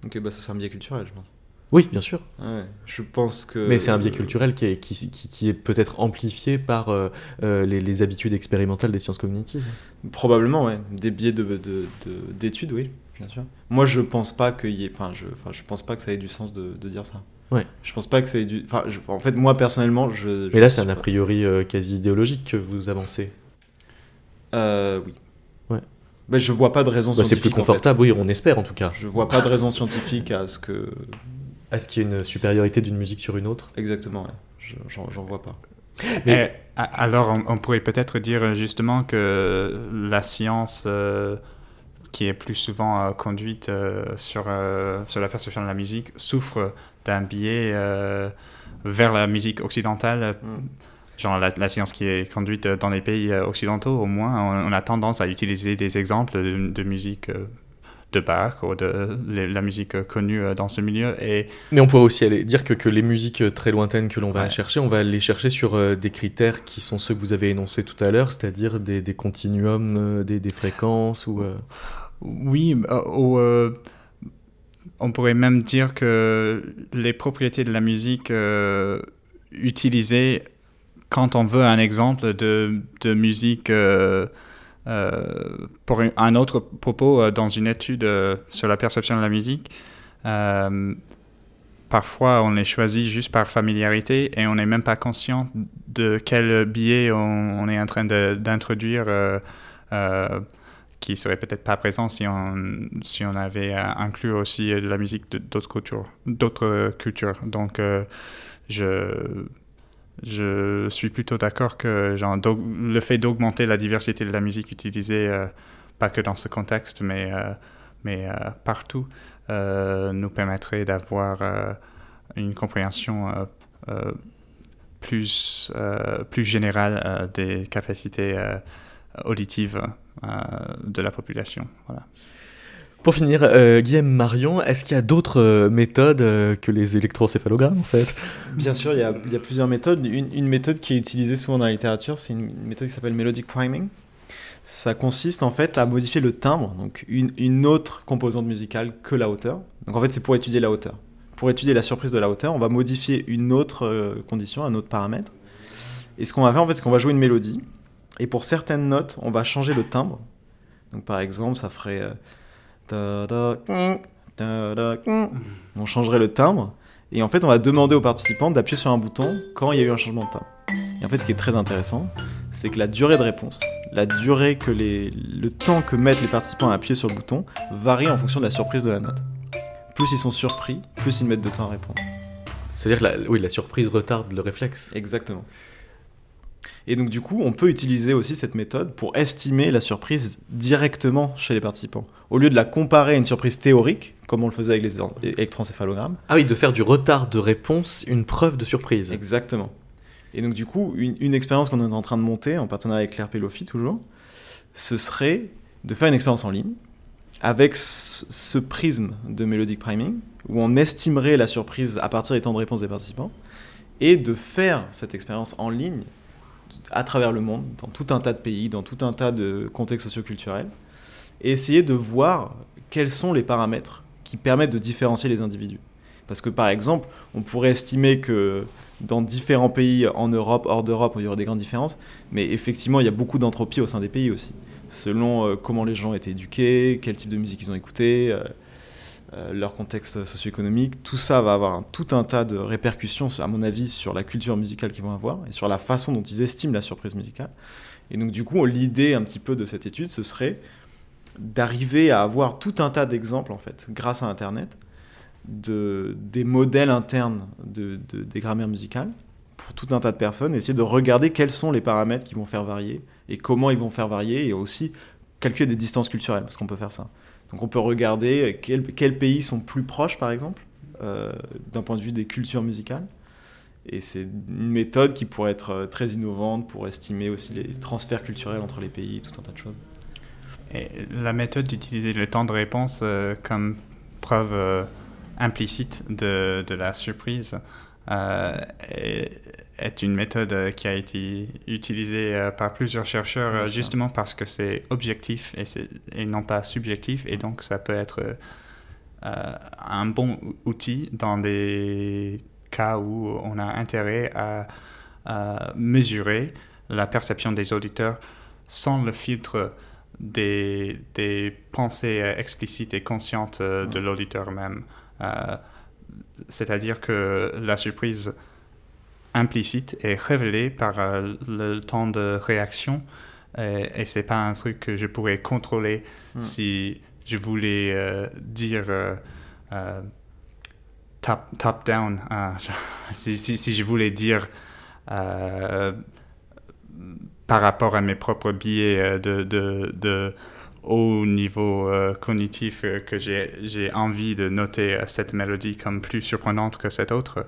Ok, bah ça c'est un biais culturel, je pense. Oui, bien sûr. Ouais, je pense que. Mais c'est un biais culturel qui est, qui, qui- qui est peut-être amplifié par euh, euh, les, les habitudes expérimentales des sciences cognitives. Probablement, ouais. Des biais de, de- de- d'études, oui, bien sûr. Moi, je pense pas qu'il y ait. Enfin, je, enfin, je pense pas que ça ait du sens de, de dire ça. Ouais. Je pense pas que ça ait du. Enfin, je- en fait, moi personnellement, je. je Mais là, c'est un a priori euh, quasi idéologique que vous avancez. Euh, oui. Ouais. Bah, je vois pas de raison Bah, c'est plus en fait. confortable, oui, on espère en tout cas. Je vois pas de raison scientifique à ce que. Est-ce qu'il y a une supériorité d'une musique sur une autre Exactement, ouais. Je- J'en, vois pas. Mais- Eh, alors, on, on pourrait peut-être dire euh, justement que la science, euh, qui est plus souvent euh, conduite euh, sur, euh, sur la perception de la musique, souffre d'un biais euh, vers la musique occidentale. Mm. Genre la, la science qui est conduite dans les pays occidentaux, au moins, on, on a tendance à utiliser des exemples de, de musique euh, de Bach ou de la musique connue dans ce milieu. Et... Mais on pourrait aussi aller dire que, que les musiques très lointaines que l'on va chercher, on va les chercher sur des critères qui sont ceux que vous avez énoncés tout à l'heure, c'est-à-dire des, des, continuums, des, des fréquences ou... Oui, ou on pourrait même dire que les propriétés de la musique euh, utilisées quand on veut un exemple de, musique euh, euh, pour un autre propos dans une étude sur la perception de la musique, parfois on les choisit juste par familiarité et on n'est même pas conscient de quel biais on, est en train d'introduire qui serait peut-être pas présent si on, avait euh, inclus aussi euh, de la musique d'autres cultures. Donc, euh, je, je suis plutôt d'accord que genre, le fait d'augmenter la diversité de la musique utilisée, pas que dans ce contexte, mais, mais partout, nous permettrait d'avoir une compréhension plus, plus générale des capacités auditives euh, de la population. Pour finir, euh, Guillaume Marion, est-ce qu'il y a d'autres euh, méthodes que les électrocéphalogrammes en fait? Bien sûr, il y, a, il y, a, plusieurs méthodes. Une, méthode qui est utilisée souvent dans la littérature, c'est une, méthode qui s'appelle melodic priming. Ça consiste en fait à modifier le timbre, donc une, une, autre composante musicale que la hauteur. Donc en fait, c'est pour étudier la hauteur. Pour étudier la surprise de la hauteur, on va modifier une autre condition, un autre paramètre. Et ce qu'on va faire en fait, c'est qu'on va jouer une mélodie et pour certaines notes, on va changer le timbre. Donc par exemple, ça ferait... On changerait le timbre. Et en fait, on va demander aux participants d'appuyer sur un bouton quand il y a eu un changement de timbre. Et en fait, ce qui est très intéressant, c'est que la durée de réponse, la durée que les, le temps que mettent les participants à appuyer sur le bouton varie en fonction de la surprise de la note. Plus ils sont surpris, plus ils mettent de temps à répondre. C'est-à-dire que la, oui, la surprise retarde le réflexe. Exactement. Et donc du coup, on peut utiliser aussi cette méthode pour estimer la surprise directement chez les participants. Au lieu de la comparer à une surprise théorique, comme on le faisait avec les électroencéphalogrammes. Ah oui, de faire du retard de réponse une preuve de surprise. Exactement. Et donc du coup, une, expérience qu'on est en train de monter, en partenariat avec Claire Pelofi toujours, ce serait de faire une expérience en ligne avec ce prisme de melodic priming, où on estimerait la surprise à partir des temps de réponse des participants, et de faire cette expérience en ligne à travers le monde, dans tout un tas de pays, dans tout un tas de contextes socioculturels, et essayer de voir quels sont les paramètres qui permettent de différencier les individus. Parce que par exemple, on pourrait estimer que dans différents pays en Europe, hors d'Europe, il y aurait des grandes différences, mais effectivement, il y a beaucoup d'entropie au sein des pays aussi, selon euh, comment les gens étaient éduqués, quel type de musique ils ont écouté. Euh, leur contexte socio-économique, tout ça va avoir tout un tas de répercussions, à mon avis, sur la culture musicale qu'ils vont avoir et sur la façon dont ils estiment la surprise musicale. Et donc, du coup, l'idée un petit peu de cette étude, ce serait d'arriver à avoir tout un tas d'exemples, en fait, grâce à Internet, de, des modèles internes de, des grammaires musicales pour tout un tas de personnes, et essayer de regarder quels sont les paramètres qui vont faire varier et comment ils vont faire varier, et aussi calculer des distances culturelles, parce qu'on peut faire ça. Donc on peut regarder quels, pays sont plus proches, par exemple, euh, d'un point de vue des cultures musicales. Et c'est une méthode qui pourrait être euh, très innovante pour estimer aussi les transferts culturels entre les pays, tout un tas de choses. Et la méthode d'utiliser le temps de réponse euh, comme preuve implicite de, la surprise est, est une méthode euh, qui a été utilisée euh, par plusieurs chercheurs euh, justement parce que c'est objectif et, et, non pas subjectif. Et donc ça peut être un bon outil dans des cas où on a intérêt à, mesurer la perception des auditeurs sans le filtre des, des pensées explicites et conscientes de l'auditeur même. C'est-à-dire que la surprise implicite et révélé par euh, le temps de réaction. Et, et c'est pas un truc que je pourrais contrôler hmm. si je voulais euh, dire euh, top, top down. si, si, si, je voulais dire par rapport à mes propres biais de, de, de haut niveau cognitif que j'ai envie de noter cette mélodie comme plus surprenante que cette autre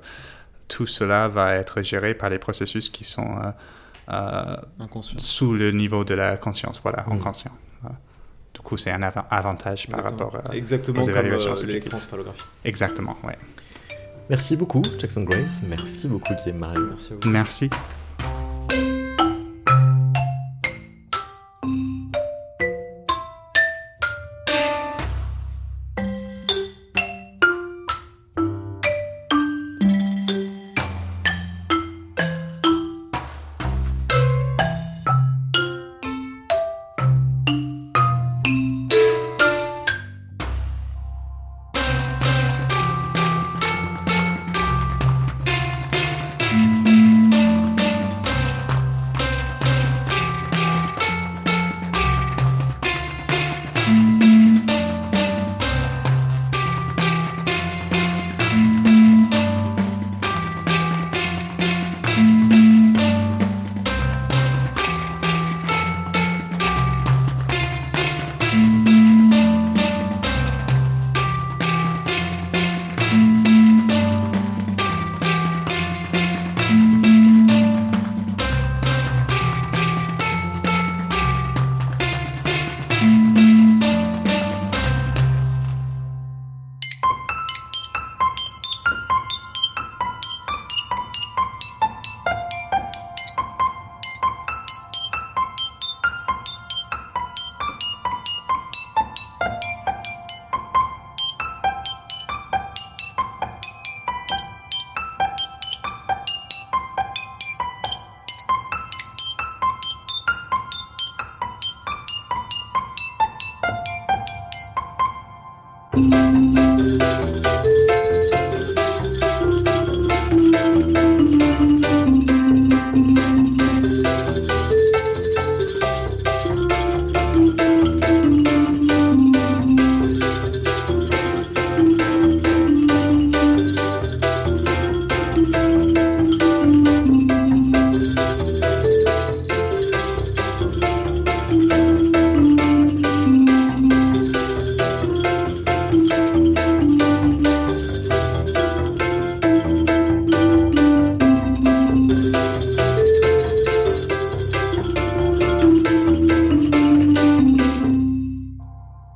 tout cela va être géré par les processus qui sont euh, euh, sous le niveau de la conscience, voilà, inconscient. Du coup, c'est un av- avantage par Exactement. rapport à... Exactement aux comme évaluations euh. Exactement, ouais. Merci beaucoup, Jackson Graves. Merci beaucoup, Guillaume Marie. Merci à vous. Merci.